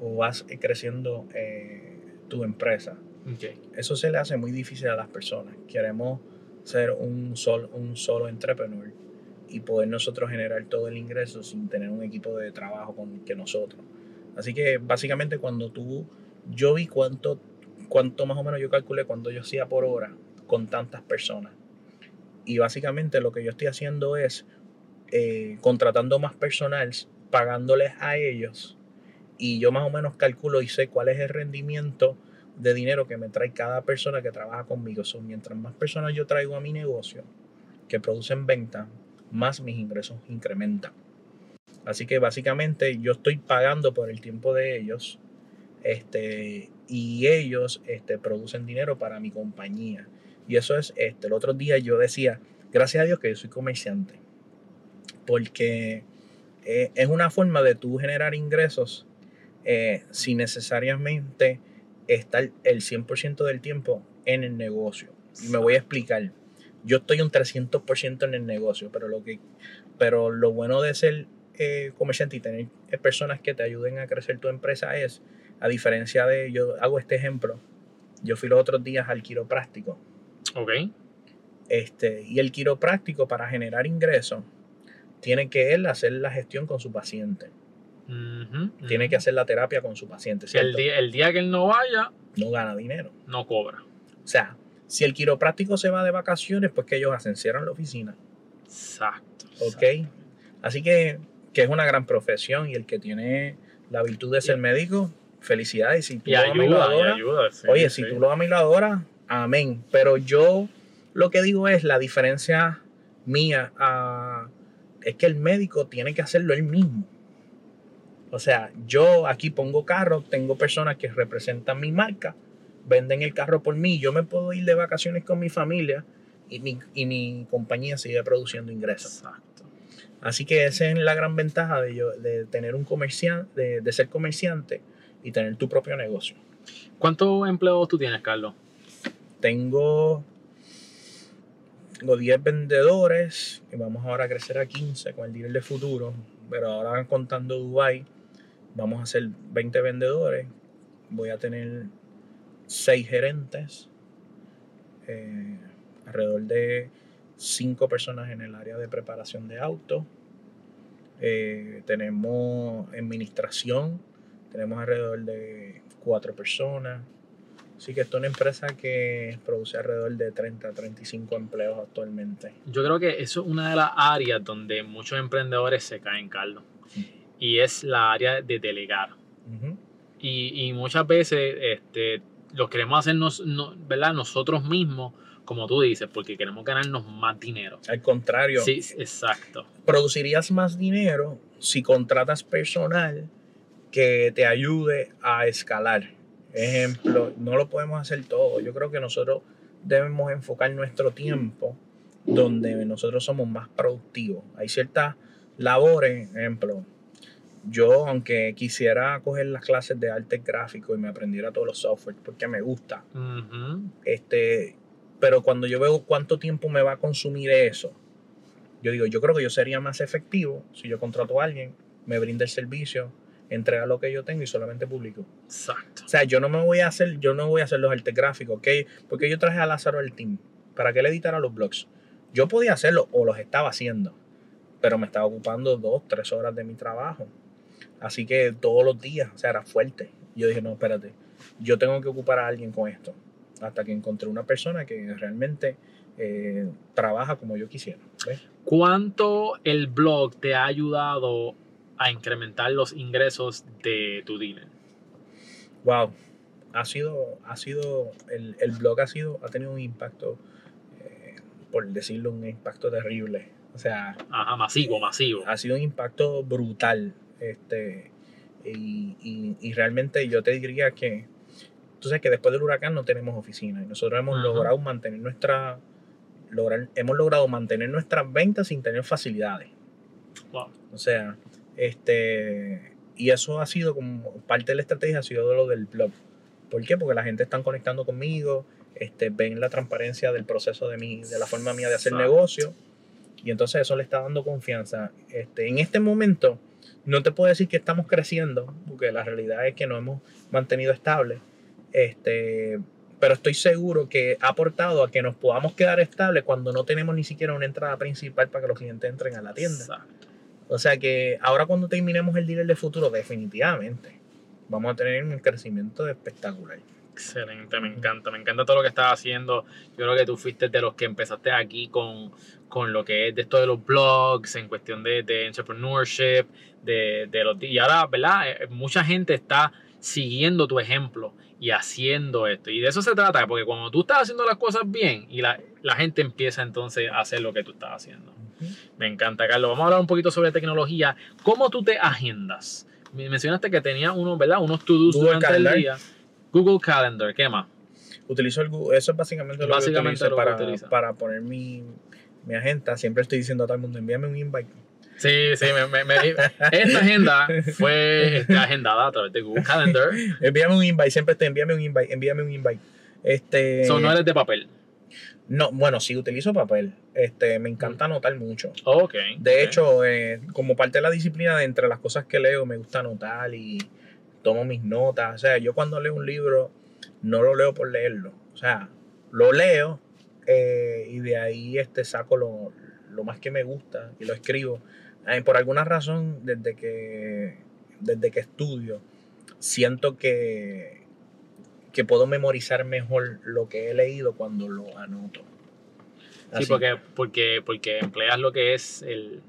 B: o vas creciendo eh, tu empresa,
A: Ok.
B: eso se le hace muy difícil a las personas. Queremos ser un, sol, un solo entrepreneur y poder nosotros generar todo el ingreso sin tener un equipo de trabajo con que nosotros. Así que básicamente cuando tú, yo vi cuánto, cuánto más o menos yo calculé cuánto yo hacía por hora con tantas personas. Y básicamente lo que yo estoy haciendo es eh, contratando más personal, pagándoles a ellos. Y yo más o menos calculo y sé cuál es el rendimiento de dinero que me trae cada persona que trabaja conmigo. So, mientras más personas yo traigo a mi negocio que producen venta, más mis ingresos incrementan. Así que básicamente yo estoy pagando por el tiempo de ellos este, y ellos este, producen dinero para mi compañía. Y eso es, este, el otro día yo decía, gracias a Dios que yo soy comerciante, porque eh, es una forma de tú generar ingresos eh, sin necesariamente estar el 100% del tiempo en el negocio. Y me voy a explicar. Yo estoy un 300% en el negocio, pero lo, que, pero lo bueno de ser eh, comerciante y tener personas que te ayuden a crecer tu empresa es, a diferencia de, yo hago este ejemplo, yo fui los otros días al quiropráctico
A: Ok.
B: este, y el quiropráctico para generar ingresos tiene que él hacer la gestión con su paciente. Tiene que hacer la terapia con su paciente,
A: el día, el día que él no vaya,
B: No gana dinero.
A: no cobra.
B: O sea, si el quiropráctico se va de vacaciones, pues que ellos hacen? Cierran la oficina.
A: Exacto.
B: ¿Ok? Así que, que es una gran profesión y el que tiene la virtud de ser médico, felicidades. Si tú
A: Y
B: lo y
A: y
B: adoras,
A: ayuda. sí,
B: oye,
A: sí.
B: si tú lo amas y lo adoras, amén. Pero yo lo que digo es la diferencia mía a- es que el médico tiene que hacerlo él mismo. O sea, yo aquí pongo carros, tengo personas que representan mi marca, venden el carro por mí, yo me puedo ir de vacaciones con mi familia y mi, y mi compañía sigue produciendo ingresos.
A: Exacto.
B: Así que esa es la gran ventaja de, yo, de tener un comerciante, de, de ser comerciante y tener tu propio negocio.
A: ¿Cuántos empleados tú tienes, Carlos?
B: Tengo, tengo 10 vendedores y vamos ahora a crecer a 15 con el dealer de futuro. Pero ahora contando Dubai, vamos a hacer 20 vendedores. Voy a tener 6 gerentes, eh, alrededor de 5 personas en el área de preparación de autos. Eh, tenemos administración, tenemos alrededor de 4 personas. Así que esto es una empresa que produce alrededor de 30 a 35 empleos actualmente.
A: Yo creo que eso es una de las áreas donde muchos emprendedores se caen, Carlos. Y es la área de delegar.
B: Ujú.
A: Y, y muchas veces este, lo queremos hacer nos- no- ¿verdad? nosotros mismos, como tú dices, porque queremos ganarnos más dinero.
B: Al contrario,
A: Sí, exacto.
B: producirías más dinero si contratas personal que te ayude a escalar. Ejemplo, no lo podemos hacer todo. Yo creo que nosotros debemos enfocar nuestro tiempo donde nosotros somos más productivos. Hay ciertas labores, ejemplo, yo aunque quisiera coger las clases de arte gráfico y me aprendiera todos los software porque me gusta, este, pero cuando yo veo cuánto tiempo me va a consumir eso, yo digo, yo creo que yo sería más efectivo si yo contrato a alguien, me brinda el servicio, entrega lo que yo tengo y solamente publico.
A: Exacto.
B: O sea, yo no me voy a hacer, yo no voy a hacer los artes gráficos, ¿ok? Porque yo traje a Lázaro al team para que él editara los blogs. Yo podía hacerlo o los estaba haciendo, pero me estaba ocupando dos, tres horas de mi trabajo. Así que todos los días, o sea, era fuerte. Yo dije, no, espérate, yo tengo que ocupar a alguien con esto. Hasta que encontré una persona que realmente eh, trabaja como yo quisiera. ¿ves?
A: ¿Cuánto el blog te ha ayudado a incrementar los ingresos de tu dealer?
B: Wow, ha sido, ha sido, el, el blog ha sido, ha tenido un impacto, eh, por decirlo, un impacto terrible. O sea,
A: Ajá, masivo, masivo.
B: ha sido un impacto brutal. Este, y, y- y realmente yo te diría que, tú sabes que después del huracán no tenemos oficina y nosotros hemos
A: Ajá.
B: logrado mantener nuestra, lograr, hemos logrado mantener nuestras ventas sin tener facilidades.
A: Wow.
B: O sea, este, y eso ha sido como parte de la estrategia, ha sido lo del blog. ¿Por qué? Porque la gente está conectando conmigo, este, ven la transparencia del proceso de mi, de la forma mía de hacer
A: Exacto.
B: negocio, y entonces eso le está dando confianza. Este, en este momento, no te puedo decir que estamos creciendo, porque la realidad es que nos hemos mantenido estable. Este, pero estoy seguro que ha aportado a que nos podamos quedar estables cuando no tenemos ni siquiera una entrada principal para que los clientes entren a la tienda.
A: Exacto.
B: O sea que ahora cuando terminemos el dealer de futuro, definitivamente vamos a tener un crecimiento espectacular.
A: Excelente, me encanta, me encanta todo lo que estás haciendo. Yo creo que tú fuiste de los que empezaste aquí con, con lo que es de esto de los blogs, en cuestión de, de entrepreneurship, de, de los y ahora, ¿verdad? Eh, Mucha gente está siguiendo tu ejemplo y haciendo esto. Y de eso se trata, porque cuando tú estás haciendo las cosas bien y la, la gente empieza entonces a hacer lo que tú estás haciendo. Me encanta, Carlos. Vamos a hablar un poquito sobre tecnología. ¿Cómo tú te agendas? Me- Mencionaste que tenías unos, ¿verdad? Unos to-dos
B: Google
A: durante
B: Calendar.
A: el día. Google Calendar, ¿qué más?
B: Utilizo el Google, eso es básicamente lo
A: Básicamente
B: que utilizo
A: lo que
B: para,
A: utiliza.
B: para poner mi, mi agenda. Siempre estoy diciendo a todo el mundo, envíame un invite.
A: Sí, sí, me, me- me- esta agenda fue este, agendada a través de Google Calendar. *laughs*
B: Envíame un invite, siempre estoy, envíame un invite, envíame un invite. Este,
A: Son no eres de papel.
B: no, bueno, sí utilizo papel. Este, me encanta anotar mucho.
A: Ok.
B: De
A: ok.
B: hecho, eh, como parte de la disciplina, de entre las cosas que leo, me gusta anotar y tomo mis notas. O sea, yo cuando leo un libro, no lo leo por leerlo. O sea, lo leo eh, y de ahí este, saco lo, lo más que me gusta y lo escribo. Eh, por alguna razón, desde que desde que estudio, siento que, que puedo memorizar mejor lo que he leído cuando lo anoto.
A: Sí,
B: Así,
A: porque, porque, porque empleas lo que es el,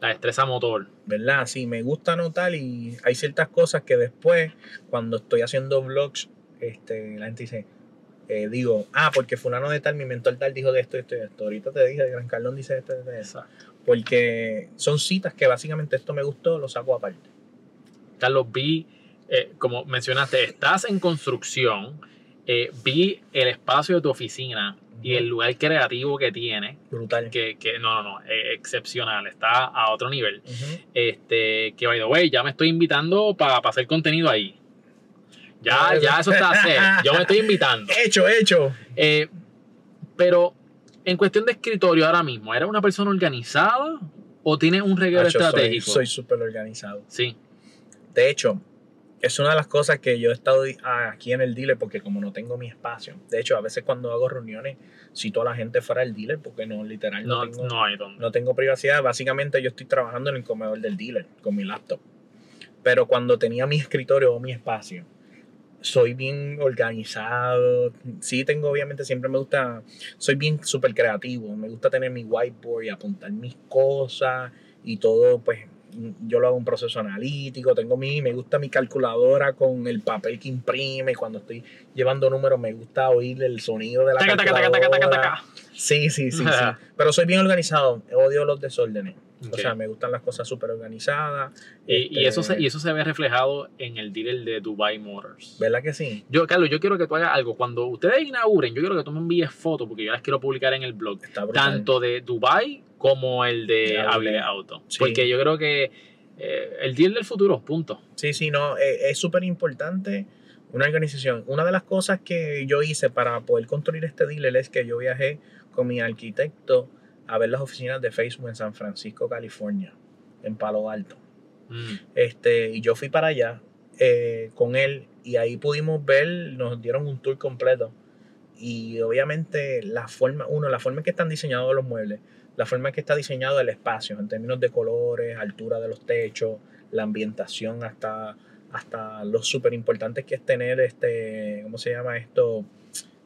A: la destreza motor.
B: ¿Verdad? Sí, me gusta anotar y hay ciertas cosas que después, cuando estoy haciendo vlogs, este, la gente dice, eh, digo, ah, porque fulano de tal, mi mentor tal dijo de esto, esto y esto. Ahorita te dije, Gran Carlón dice esto, esto, esto. Porque son citas que básicamente esto me gustó, lo saco aparte.
A: Carlos, vi, eh, como mencionaste, estás en construcción, eh, vi el espacio de tu oficina y el lugar creativo que tiene,
B: Brutal.
A: que, que no, no, no, excepcional, está a otro nivel.
B: Ujú.
A: Este, que by the way, ya me estoy invitando para hacer contenido ahí. Ya,
B: Ya,
A: eso está set. Yo me estoy invitando. *laughs*
B: Hecho, hecho.
A: Eh, pero en cuestión de escritorio ahora mismo, ¿era una persona organizada o tiene un reguero estratégico?
B: Soy súper organizado.
A: Sí.
B: De hecho, es una de las cosas que yo he estado aquí en el dealer porque como no tengo mi espacio. De hecho, a veces cuando hago reuniones, cito a la gente fuera del dealer porque no, literal, no,
A: No,
B: tengo,
A: no hay donde.
B: no tengo privacidad. Básicamente yo estoy trabajando en el comedor del dealer con mi laptop. Pero cuando tenía mi escritorio o mi espacio, soy bien organizado. Sí, tengo, obviamente, siempre me gusta, soy bien súper creativo. Me gusta tener mi whiteboard y apuntar mis cosas y todo, pues yo lo hago un proceso analítico. Tengo mi, me gusta mi calculadora con el papel que imprime. Cuando estoy llevando números, me gusta oír el sonido de la
A: Taca, taca, taca, taca, taca,
B: calculadora.
A: taca.
B: Sí, sí, sí, sí. *laughs* Pero soy bien organizado. Odio los desórdenes. O sea, me gustan las cosas súper organizadas.
A: Y, y
B: Este,
A: eso se, y eso se ve reflejado en el dealer de Dubai Motors.
B: ¿Verdad que sí?
A: Yo, Carlos, yo quiero que tú hagas algo. Cuando ustedes inauguren, yo quiero que tú me envíes fotos porque yo las quiero publicar en el blog. Tanto de Dubai como el de Avile. Auto.
B: Sí.
A: Porque yo creo que eh, el dealer del futuro, punto.
B: Sí, sí, no, eh, es súper importante una organización. Una de las cosas que yo hice para poder construir este dealer es que yo viajé con mi arquitecto a ver las oficinas de Facebook en San Francisco, California, en Palo Alto.
A: Mm.
B: Este, y yo fui para allá eh, con él y ahí pudimos ver, nos dieron un tour completo. Y obviamente la forma, uno, la forma en que están diseñados los muebles, la forma en que está diseñado el espacio, en términos de colores, altura de los techos, la ambientación, hasta, hasta lo súper importante que es tener este, ¿cómo se llama esto?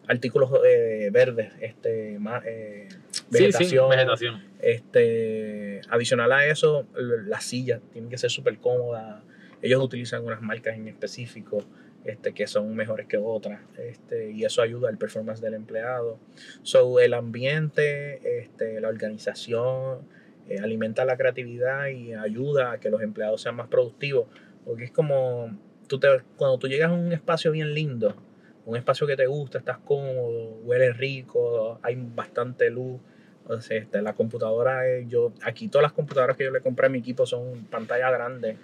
B: Artículos eh, verdes, este, más, eh,
A: Sí, sí, vegetación.
B: este, adicional a eso, las sillas tienen que ser súper cómodas. Ellos utilizan unas marcas en específico este, que son mejores que otras. Este, y eso ayuda al performance del empleado. So, el ambiente, este, la organización, eh, alimenta la creatividad y ayuda a que los empleados sean más productivos. Porque es como tú te, cuando tú llegas a un espacio bien lindo, un espacio que te gusta, estás cómodo, huele rico, hay bastante luz. Entonces, este, la computadora, eh, yo, aquí todas las computadoras que yo le compré a mi equipo son pantalla grande,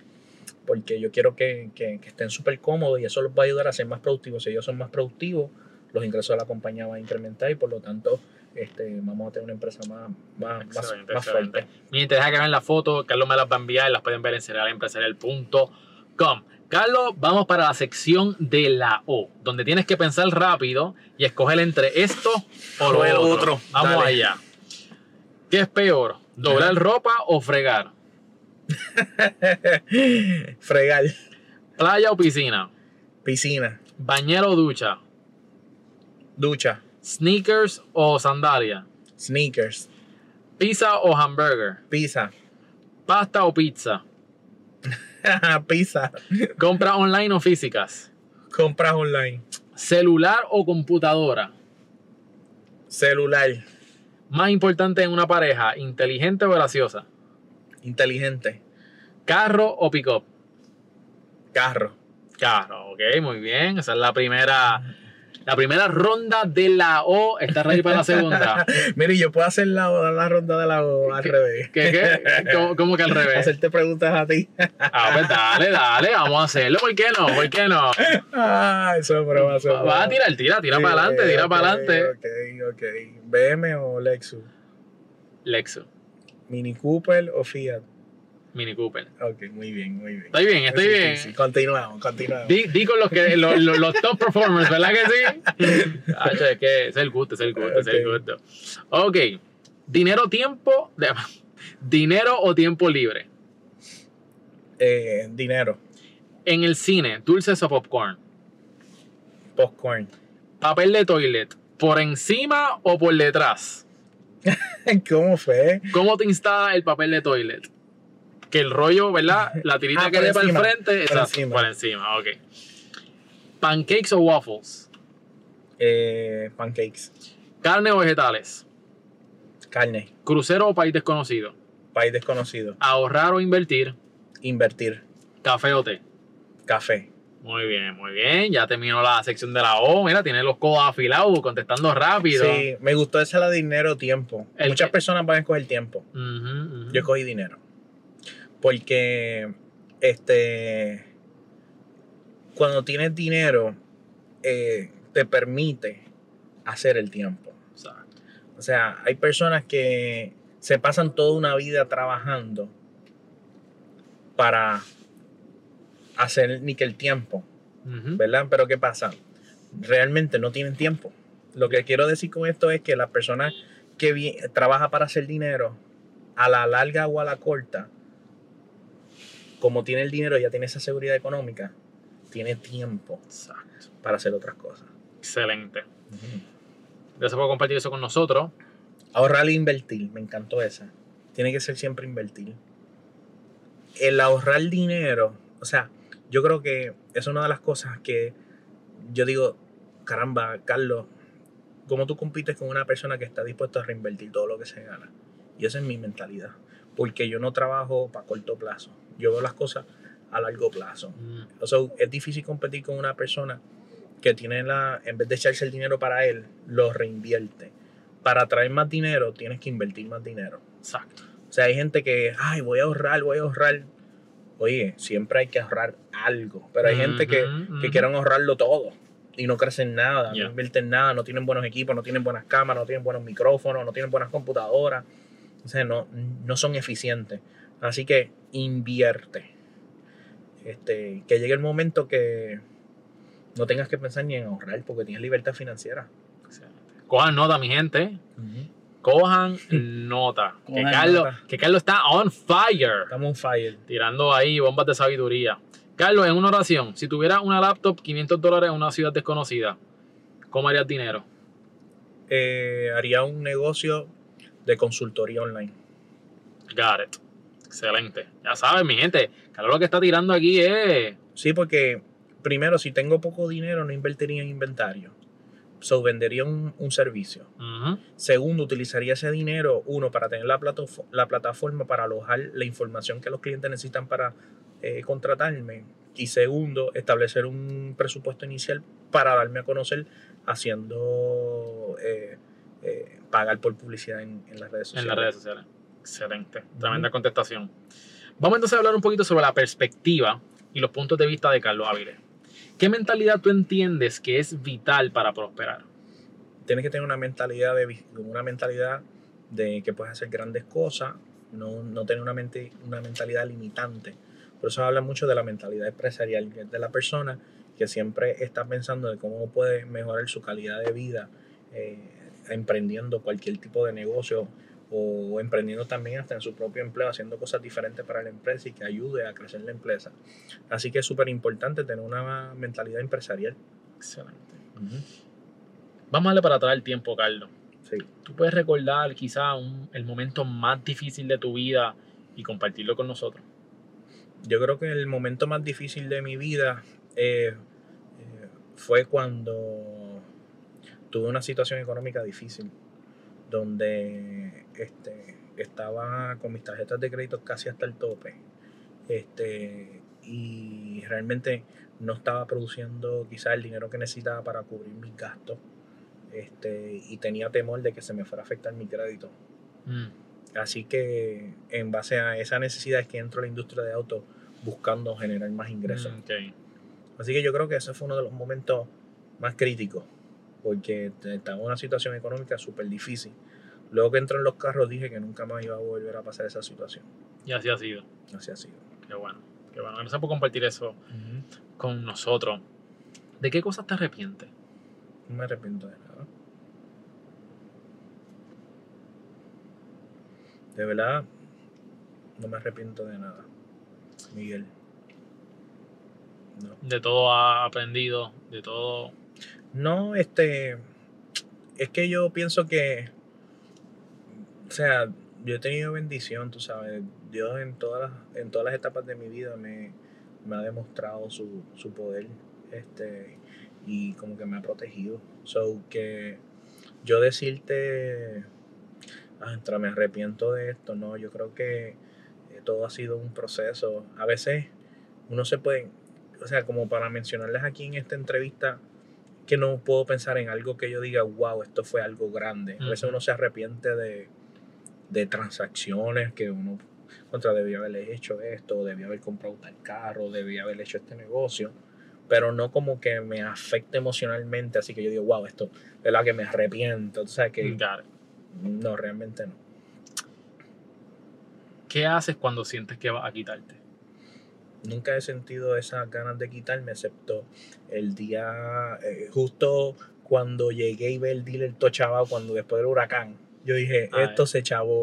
B: porque yo quiero que, que- que estén súper cómodos y eso los va a ayudar a ser más productivos. Si ellos son más productivos, los ingresos de la compañía van a incrementar y por lo tanto este, vamos a tener una empresa más, más, más,
A: Excelente,
B: más
A: excelente.
B: fuerte.
A: Miren, te deja que vean la foto, Carlos me las va a enviar, las pueden ver en cerealempresarial.com. Carlos, vamos para la sección de la O, donde tienes que pensar rápido y escoger entre esto o lo
B: O
A: otro.
B: otro,
A: Vamos
B: dale.
A: allá. ¿Qué es peor? ¿Doblar
B: Ajá.
A: ropa o fregar? *laughs*
B: Fregar,
A: ¿Playa o piscina?
B: piscina,
A: ¿Bañero o ducha?
B: ducha,
A: ¿Sneakers o sandalia?
B: sneakers,
A: ¿Pizza o hamburger?
B: pizza,
A: ¿Pasta o pizza? *laughs*
B: pizza,
A: ¿Compra online o físicas?
B: compras online,
A: ¿Celular o computadora?
B: celular,
A: Más importante en una pareja, inteligente o graciosa.
B: Inteligente,
A: Carro o pick-up.
B: carro.
A: Carro, ok, muy bien. Esa es la primera, la primera ronda de la O. ¿Estás ready para la segunda? *laughs*
B: Mire, yo puedo hacer la, la ronda de la O al revés.
A: ¿Qué, qué? ¿Cómo, cómo que al *laughs* revés?
B: Hacerte preguntas a ti.
A: Ah, pues dale, dale, vamos a hacerlo. ¿Por qué no? ¿Por qué no?
B: ah, eso es broma, eso
A: a tirar, tira, tira
B: Sí,
A: para adelante, tira para adelante.
B: Ok, ok. BM o Lexus,
A: Lexus,
B: Mini Cooper o Fiat.
A: Mini Cooper.
B: Ok, muy bien, muy bien.
A: Estoy bien, estoy
B: Sí,
A: bien.
B: sí, Continuamos, continuamos.
A: Di, di con los, que, los, los- *laughs* los top performers, ¿verdad que sí? *laughs* Hacho, es que es el gusto, es el gusto, es el gusto. Ok. Dinero, tiempo. de- *laughs* dinero o tiempo libre.
B: Eh, dinero.
A: En el cine, dulces o popcorn.
B: Popcorn.
A: Papel de toilet, ¿por encima o por detrás? *laughs*
B: ¿Cómo fue?
A: ¿Cómo te instala el papel de toilet? Que el rollo, ¿verdad? La *laughs* tirita
B: Ah,
A: que
B: por
A: dé para el frente,
B: por
A: exacto,
B: encima.
A: por encima, ok. Pancakes o waffles,
B: Eh, pancakes.
A: carne o vegetales,
B: Carne.
A: crucero o país desconocido,
B: País desconocido.
A: ahorrar o invertir,
B: Invertir.
A: café o té.
B: Café.
A: Muy bien, muy bien. Ya terminó la sección de la O. Mira, tiene los codos afilados, contestando rápido.
B: Sí, me gustó esa la de dinero tiempo.
A: El
B: Muchas
A: que-
B: personas van a escoger tiempo. Yo cogí dinero. Porque este cuando tienes dinero eh, te permite hacer el tiempo.
A: Exacto.
B: O sea, hay personas que se pasan toda una vida trabajando para hacer ni que el tiempo. ¿verdad? Pero ¿qué pasa? Realmente no tienen tiempo. Lo que quiero decir con esto es que la persona que trabaja para hacer dinero, a la larga o a la corta, como tiene el dinero, ya tiene esa seguridad económica, tiene tiempo
A: Exacto.
B: para hacer otras cosas.
A: Excelente. Gracias por compartir eso con nosotros.
B: Ahorrar e invertir, me encantó esa. Tiene que ser siempre invertir. El ahorrar dinero, o sea, yo creo que es una de las cosas que yo digo, caramba, Carlos, ¿cómo tú compites con una persona que está dispuesta a reinvertir todo lo que se gana? Y esa es mi mentalidad. Porque yo no trabajo para corto plazo. Yo veo las cosas a largo plazo.
A: Mm,
B: O sea, es difícil competir con una persona que tiene la, en vez de echarse el dinero para él, lo reinvierte. Para traer más dinero, tienes que invertir más dinero.
A: Exacto.
B: O sea, hay gente que, ay, voy a ahorrar, voy a ahorrar. Oye, siempre hay que ahorrar algo. Pero hay gente que, que quieren ahorrarlo todo y no crecen nada, no invierten nada, no tienen buenos equipos, no tienen buenas cámaras, no tienen buenos micrófonos, no tienen buenas computadoras. O sea, no, no son eficientes. Así que invierte. Este, que llegue el momento que no tengas que pensar ni en ahorrar porque tienes libertad financiera.
A: Cojan nota, mi gente. Cojan nota. que, Carlos,
B: nota.
A: que Carlos está on fire.
B: Estamos on fire.
A: Tirando ahí bombas de sabiduría. Carlos, en una oración, si tuvieras una laptop 500 dólares en una ciudad desconocida, ¿cómo harías dinero?
B: Eh, haría un negocio de consultoría online.
A: Got it. Excelente. Ya sabes, mi gente, Carlos lo que está tirando aquí es...
B: Sí, porque primero, si tengo poco dinero, no invertiría en inventario. So, vendería un, un servicio. Segundo, utilizaría ese dinero, uno, para tener la, la plataforma para alojar la información que los clientes necesitan para eh, contratarme. Y segundo, establecer un presupuesto inicial para darme a conocer haciendo eh, eh, pagar por publicidad en, en las redes sociales.
A: En las redes sociales. Excelente. Tremenda contestación. Vamos entonces a hablar un poquito sobre la perspectiva y los puntos de vista de Carlos Ávila. ¿Qué mentalidad tú entiendes que es vital para prosperar?
B: Tienes que tener una mentalidad de, una mentalidad de que puedes hacer grandes cosas, no, no tener una, mente, una mentalidad limitante. Por eso habla mucho de la mentalidad empresarial, de la persona que siempre está pensando de cómo puede mejorar su calidad de vida eh, emprendiendo cualquier tipo de negocio o emprendiendo también hasta en su propio empleo, haciendo cosas diferentes para la empresa y que ayude a crecer la empresa. Así que es súper importante tener una mentalidad empresarial.
A: Excelente. Vamos a darle para atrás el tiempo, Carlos.
B: Sí.
A: Tú puedes recordar quizá un- el momento más difícil de tu vida y compartirlo con nosotros.
B: Yo creo que el momento más difícil de mi vida eh, eh, fue cuando tuve una situación económica difícil, donde este, estaba con mis tarjetas de crédito casi hasta el tope. Este, y realmente no estaba produciendo quizás el dinero que necesitaba para cubrir mis gastos. Este, y tenía temor de que se me fuera a afectar mi crédito.
A: Mm,
B: Así que en base a esa necesidad es que entro a la industria de autos buscando generar más ingresos.
A: mm.
B: Así que yo creo que ese fue uno de los momentos más críticos, porque estaba en una situación económica súper difícil. Luego que entró en los carros dije que nunca más iba a volver a pasar esa situación.
A: Y así ha sido.
B: Así ha sido.
A: Qué bueno. Qué bueno. Gracias por compartir eso con nosotros. ¿De qué cosas te arrepientes?
B: No me arrepiento de nada. De verdad, no me arrepiento de nada. Miguel. no.
A: De todo has aprendido, de todo.
B: No, este. Es que yo pienso que. O sea, yo he tenido bendición, tú sabes. Dios en todas las, en todas las etapas de mi vida me, me ha demostrado su, su poder. Este. Y como que me ha protegido. So que yo decirte. Ah, me arrepiento de esto. No, yo creo que eh, todo ha sido un proceso. A veces uno se puede. O sea, como para mencionarles aquí en esta entrevista que no puedo pensar en algo que yo diga, wow, esto fue algo grande. A veces uno se arrepiente de, de transacciones que uno contra debía haber hecho esto, debía haber comprado tal carro, debía haber hecho este negocio, pero no como que me afecte emocionalmente, así que yo digo, wow, esto es la que me arrepiento, o sea que
A: it.
B: no, realmente no.
A: ¿Qué haces cuando sientes que vas a quitarte?
B: Nunca he sentido esas ganas de quitarme, excepto el día, eh, justo cuando llegué y ve el dealer todo chavado, cuando después del huracán, yo dije,
A: Ah,
B: esto
A: eh.
B: se chavó.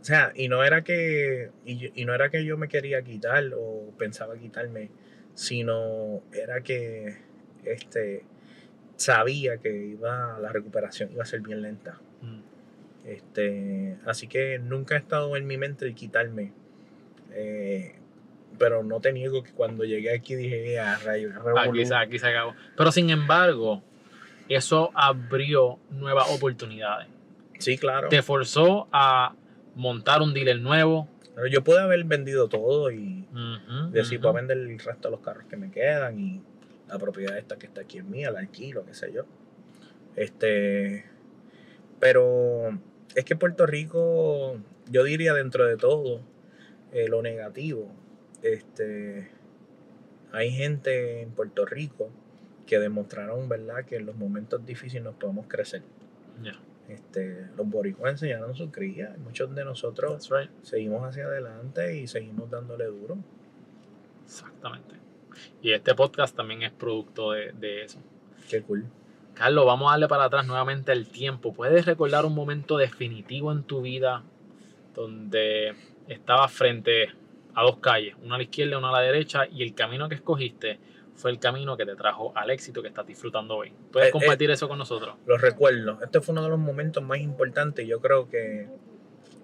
B: O sea, y no era que, y, yo- y no era que yo me quería quitar o pensaba quitarme, sino era que este, sabía que iba, la recuperación iba a ser bien lenta.
A: Mm.
B: Este, así que nunca ha estado en mi mente el quitarme. Eh, pero no te niego que cuando llegué aquí dije, a rayo, qué revolú".
A: Aquí, aquí se acabó. Pero sin embargo, eso abrió nuevas oportunidades.
B: Sí, claro.
A: Te forzó a montar un dealer nuevo.
B: Pero yo pude haber vendido todo y
A: Ujú,
B: decir, vender el resto de los carros que me quedan y la propiedad esta que está aquí es mía, la alquilo, qué sé yo. Este, pero es que Puerto Rico, yo diría dentro de todo, eh, lo negativo, este, hay gente en Puerto Rico que demostraron, ¿verdad?, que en los momentos difíciles nos podemos crecer.
A: Ya,
B: Este, los boricuas enseñaron su cría, muchos de nosotros
A: right.
B: seguimos hacia adelante y seguimos dándole duro.
A: Exactamente. Y este podcast también es producto de, de eso.
B: Qué cool.
A: Carlos, vamos a darle para atrás nuevamente el tiempo. ¿Puedes recordar un momento definitivo en tu vida donde estabas frente a dos calles, una a la izquierda, una a la derecha, y el camino que escogiste fue el camino que te trajo al éxito que estás disfrutando hoy? ¿Puedes
B: Eh, eh.
A: compartir eso con nosotros?
B: Lo recuerdo. Este fue uno de los momentos más importantes. Yo creo que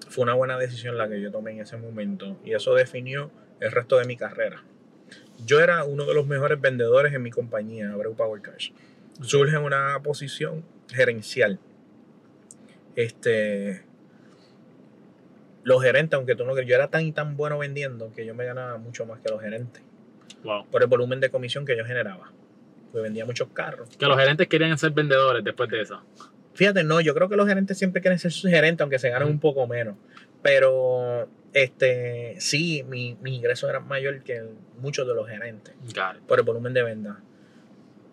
B: fue una buena decisión la que yo tomé en ese momento. Y eso definió el resto de mi carrera. Yo era uno de los mejores vendedores en mi compañía, Abreu Power Cash. Surge una posición gerencial. Este. Los gerentes, aunque tú no creas, yo era tan y tan bueno vendiendo que yo me ganaba mucho más que los gerentes.
A: Wow.
B: Por el volumen de comisión que yo generaba. Pues vendía muchos carros.
A: Que los gerentes querían ser vendedores después de eso.
B: Fíjate, no, yo creo que los gerentes siempre quieren ser sus gerentes, aunque se ganen un poco menos. Pero este sí, mi, mis ingresos eran mayor que el- muchos de los gerentes por el volumen de venta.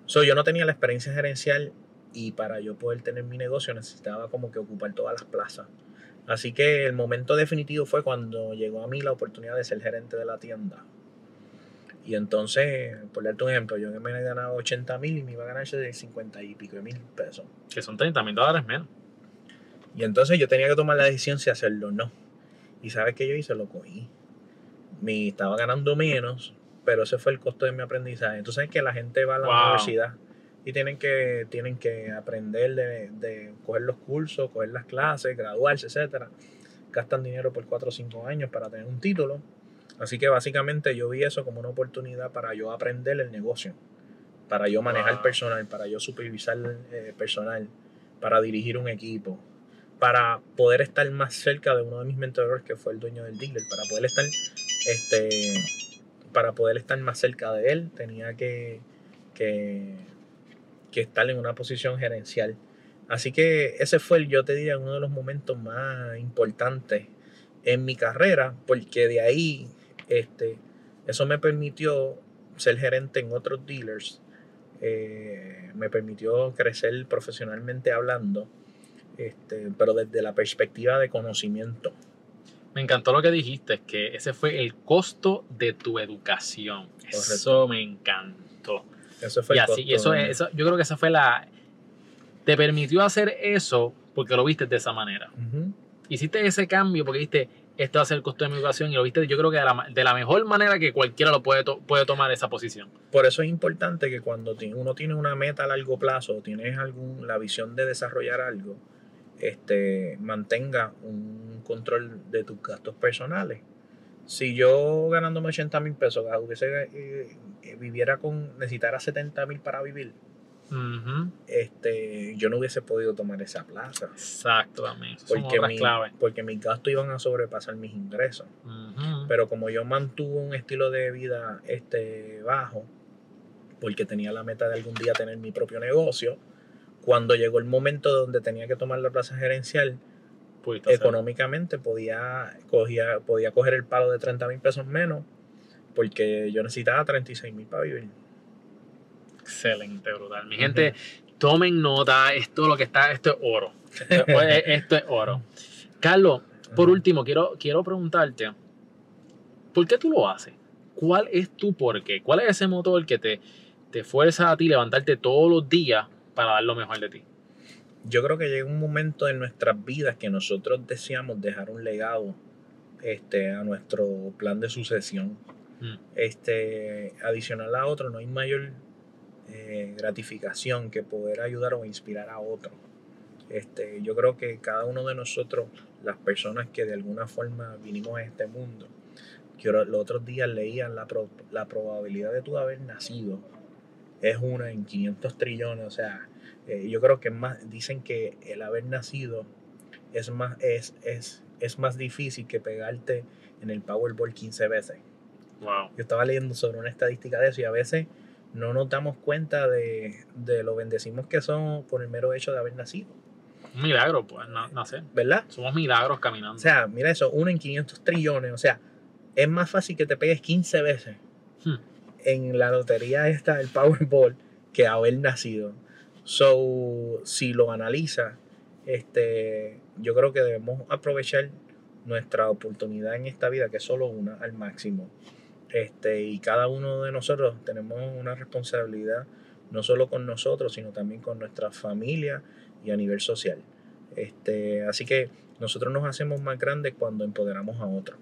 B: So, yo no tenía la experiencia gerencial y para yo poder tener mi negocio necesitaba como que ocupar todas las plazas. Así que el momento definitivo fue cuando llegó a mí la oportunidad de ser gerente de la tienda. Y entonces, por darte un ejemplo, yo me he ganado 80 mil y me iba a ganar 50 y pico de mil pesos.
A: Que son 30 mil dólares menos.
B: Y entonces yo tenía que tomar la decisión si hacerlo o no. Y sabes qué yo hice, lo cogí. Me estaba ganando menos, pero ese fue el costo de mi aprendizaje. Entonces sabes que la gente va a la
A: Wow.
B: universidad y tienen que, tienen que aprender de, de coger los cursos, coger las clases, graduarse, etcétera. Gastan dinero por 4 o 5 años para tener un título. Así que básicamente yo vi eso como una oportunidad para yo aprender el negocio, para yo manejar
A: Wow.
B: personal, para yo supervisar eh, personal, para dirigir un equipo, para poder estar más cerca de uno de mis mentores que fue el dueño del dealer, para poder estar este para poder estar más cerca de él tenía que, que, que estar en una posición gerencial. Así que ese fue, el, yo te diría, uno de los momentos más importantes en mi carrera, porque de ahí este, eso me permitió ser gerente en otros dealers, eh, me permitió crecer profesionalmente hablando, este, pero desde la perspectiva de conocimiento.
A: Me encantó lo que dijiste, que ese fue el costo de tu educación. Eso me encantó.
B: Eso fue
A: Y
B: el
A: así,
B: costo
A: y eso, yo creo que esa fue la... Te permitió hacer eso porque lo viste de esa manera. Hiciste ese cambio porque dijiste, este va a ser el costo de mi educación y lo viste yo creo que de la, de la mejor manera que cualquiera lo puede, to- puede tomar esa posición.
B: Por eso es importante que cuando uno tiene una meta a largo plazo, o tienes algún, la visión de desarrollar algo, este, mantenga un control de tus gastos personales. Si yo ganándome 80 mil pesos hubiese, eh, eh, viviera con, necesitara 70 mil para vivir, este, yo no hubiese podido tomar esa plaza.
A: Son
B: Porque, mi- porque mis gastos iban a sobrepasar mis ingresos. Pero como yo mantuve un estilo de vida este, bajo, porque tenía la meta de algún día tener mi propio negocio, cuando llegó el momento donde tenía que tomar la plaza gerencial, económicamente podía, cogía, podía coger el palo de 30 mil pesos menos, porque yo necesitaba 36 mil para vivir.
A: Excelente, brutal. Mi gente, tomen nota, esto lo que está, esto es oro. *laughs* Esto es, esto es oro. Carlos, por último, quiero, quiero preguntarte, ¿por qué tú lo haces? ¿Cuál es tu por qué? ¿Cuál es ese motor que te, te fuerza a ti levantarte todos los días para dar lo mejor de ti?
B: Yo creo que llega un momento en nuestras vidas que nosotros deseamos dejar un legado este, a nuestro plan de sucesión.
A: Mm.
B: este, adicional a otro, no hay mayor eh, gratificación que poder ayudar o inspirar a otro. Este, yo creo que cada uno de nosotros, las personas que de alguna forma vinimos a este mundo, yo los otros días leía la, pro- la probabilidad de tú haber nacido es una en 500 trillones, o sea, eh, yo creo que más, dicen que el haber nacido es más, es, es, es más difícil que pegarte en el Powerball 15 veces.
A: Wow.
B: Yo estaba leyendo sobre una estadística de eso y a veces no nos damos cuenta de, de lo bendecimos que somos por el mero hecho de haber nacido,
A: Un milagro, pues, na- nacer.
B: ¿verdad?
A: Somos milagros caminando.
B: O sea, mira eso, uno en 500 trillones, o sea, es más fácil que te pegues 15 veces
A: Hmm.
B: en la lotería esta del Powerball que haber nacido. So, si lo analiza, este, yo creo que debemos aprovechar nuestra oportunidad en esta vida, que es solo una, al máximo. Este, y cada uno de nosotros tenemos una responsabilidad, no solo con nosotros, sino también con nuestra familia y a nivel social. Este, así que nosotros nos hacemos más grandes cuando empoderamos a otros.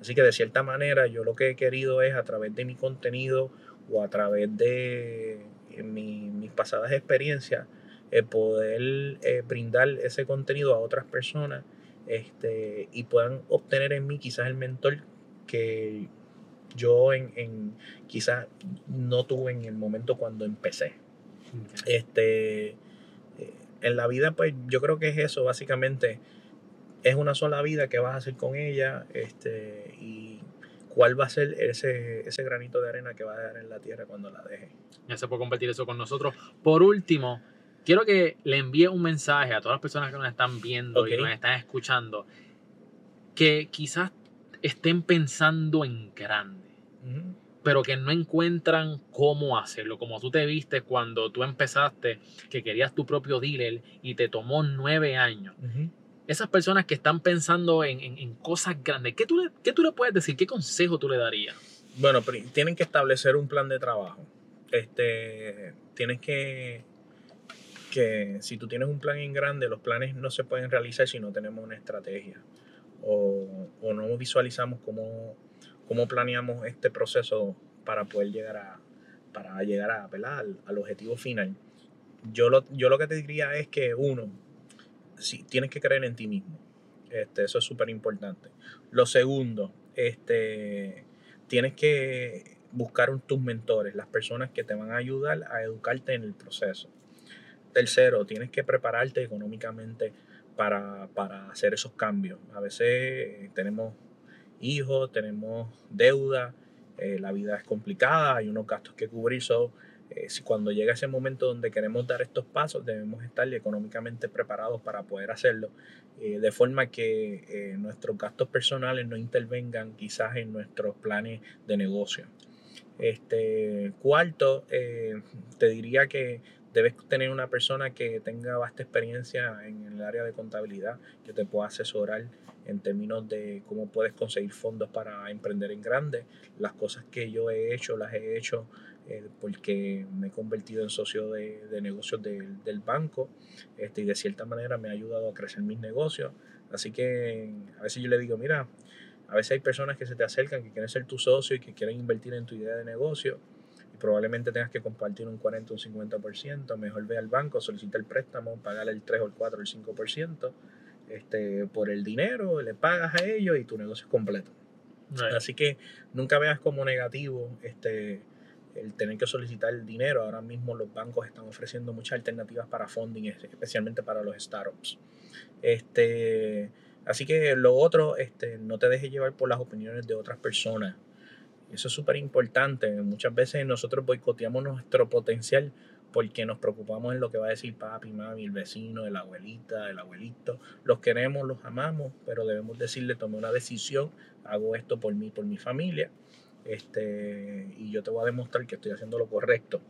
B: Así que de cierta manera yo lo que he querido es a través de mi contenido o a través de eh, mi- mis pasadas experiencias, eh, poder eh, brindar ese contenido a otras personas este, y puedan obtener en mí quizás el mentor que yo en, en quizás no tuve en el momento cuando empecé. Este, eh, en la vida, pues yo creo que es eso, básicamente. Es una sola vida que vas a hacer con ella, este, y cuál va a ser ese, ese granito de arena que va a dejar en la tierra cuando la deje.
A: Ya se puede compartir eso con nosotros. Por último, quiero que le envíe un mensaje a todas las personas que nos están viendo y
B: Ok.
A: nos están escuchando, que quizás estén pensando en grande, pero que no encuentran cómo hacerlo. Como tú te viste cuando tú empezaste, que querías tu propio dealer y te tomó nueve años. Esas personas que están pensando en, en- en cosas grandes, ¿qué tú, le, ¿qué tú le puedes decir? ¿Qué consejo tú le darías?
B: Bueno, tienen que establecer un plan de trabajo. Este, tienes que, que, si tú tienes un plan en grande, los planes no se pueden realizar si no tenemos una estrategia o, o no visualizamos cómo, cómo planeamos este proceso para poder llegar a, para llegar a. Al, al objetivo final. Yo lo, yo lo que te diría es que uno, si tienes que creer en ti mismo. Este, eso es súper importante. Lo segundo, este, tienes que buscar tus mentores, las personas que te van a ayudar a educarte en el proceso. Tercero, tienes que prepararte económicamente para, para hacer esos cambios. A veces eh, tenemos hijos, tenemos deuda, eh, la vida es complicada, hay unos gastos que cubrir. So, eh, si cuando llega ese momento donde queremos dar estos pasos, debemos estar económicamente preparados para poder hacerlo, de forma que nuestros gastos personales no intervengan quizás en nuestros planes de negocio. Este, cuarto, te diría que debes tener una persona que tenga vasta experiencia en el área de contabilidad, que te pueda asesorar en términos de cómo puedes conseguir fondos para emprender en grande. Las cosas que yo he hecho, las he hecho eh, porque me he convertido en socio de, de negocios del, del banco este, y de cierta manera me ha ayudado a crecer mis negocios. Así que a veces yo le digo, mira, a veces hay personas que se te acercan, que quieren ser tu socio y que quieren invertir en tu idea de negocio probablemente tengas que compartir un 40 o un 50%. Mejor ve al banco, solicita el préstamo, pagar el 3 o el 4 o el 5% este, por el dinero, le pagas a ellos y tu negocio es completo. Así que nunca veas como negativo este, el tener que solicitar el dinero. Ahora mismo los bancos están ofreciendo muchas alternativas para funding, especialmente para los startups. Este, así que lo otro, este, no te dejes llevar por las opiniones de otras personas. Eso es súper importante. Muchas veces nosotros boicoteamos nuestro potencial porque nos preocupamos en lo que va a decir papi, mami, el vecino, la abuelita, el abuelito. Los queremos, los amamos, pero debemos decirle, tomé una decisión, hago esto por mí, por mi familia, este, y yo te voy a demostrar que estoy haciendo lo correcto.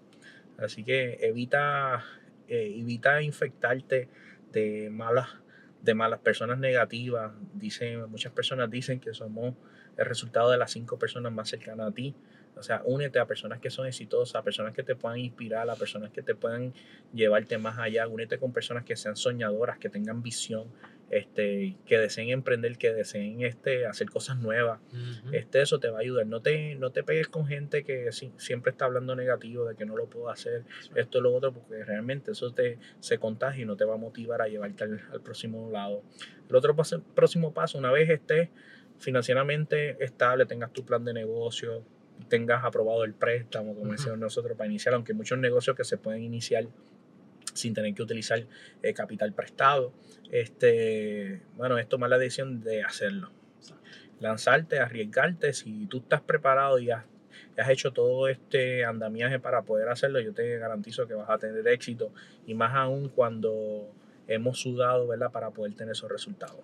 B: Así que evita, eh, evita infectarte de malas, de malas personas negativas. Dicen, muchas personas dicen que somos el resultado de las cinco personas más cercanas a ti. O sea, únete a personas que son exitosas, a personas que te puedan inspirar, a personas que te puedan llevarte más allá. Únete con personas que sean soñadoras, que tengan visión, este, que deseen emprender, que deseen este, hacer cosas nuevas. este, eso te va a ayudar. No te, no te pegues con gente que siempre está hablando negativo de que no lo puedo hacer, esto y lo otro, porque realmente eso te, se contagia y no te va a motivar a llevarte al, al próximo lado. El otro paso, próximo paso, una vez estés financieramente estable, tengas tu plan de negocio, tengas aprobado el préstamo, como decimos nosotros, para iniciar, aunque hay muchos negocios que se pueden iniciar sin tener que utilizar eh, capital prestado. Este, bueno, es tomar la decisión de hacerlo. Lanzarte, arriesgarte. Si tú estás preparado y has, has, hecho todo este andamiaje para poder hacerlo, yo te garantizo que vas a tener éxito. Y más aún cuando hemos sudado, ¿verdad? Para poder tener esos resultados.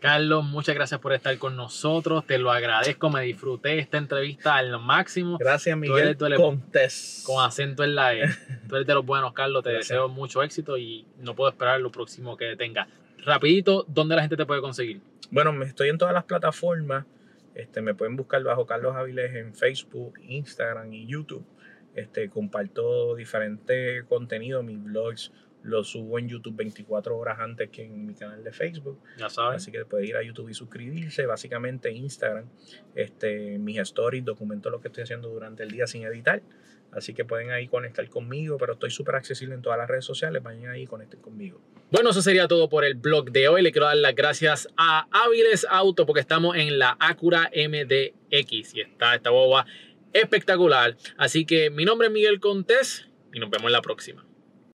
A: Carlos, muchas gracias por estar con nosotros. Te lo agradezco. Me disfruté esta entrevista al máximo.
B: Gracias, Miguel.
A: Con acento en la E. Tú eres de los buenos, Carlos. Te deseo mucho éxito y no puedo esperar lo próximo que tenga. Rapidito, ¿dónde la gente te puede conseguir?
B: Bueno, estoy en todas las plataformas. Este, me pueden buscar bajo Carlos Avilés en Facebook, Instagram y YouTube. Este, comparto diferente contenido, mis blogs, lo subo en YouTube 24 horas antes que en mi canal de Facebook.
A: Ya sabes.
B: Así que puede ir a YouTube y suscribirse. Básicamente Instagram, este, mis stories, documento lo que estoy haciendo durante el día sin editar. Así que pueden ahí conectar conmigo, pero estoy súper accesible en todas las redes sociales. Vayan ahí y conecten conmigo.
A: Bueno, eso sería todo por el blog de hoy. Le quiero dar las gracias a Áviles Auto porque estamos en la Acura MDX y está esta boba espectacular. Así que mi nombre es Miguel Contés y nos vemos en la próxima.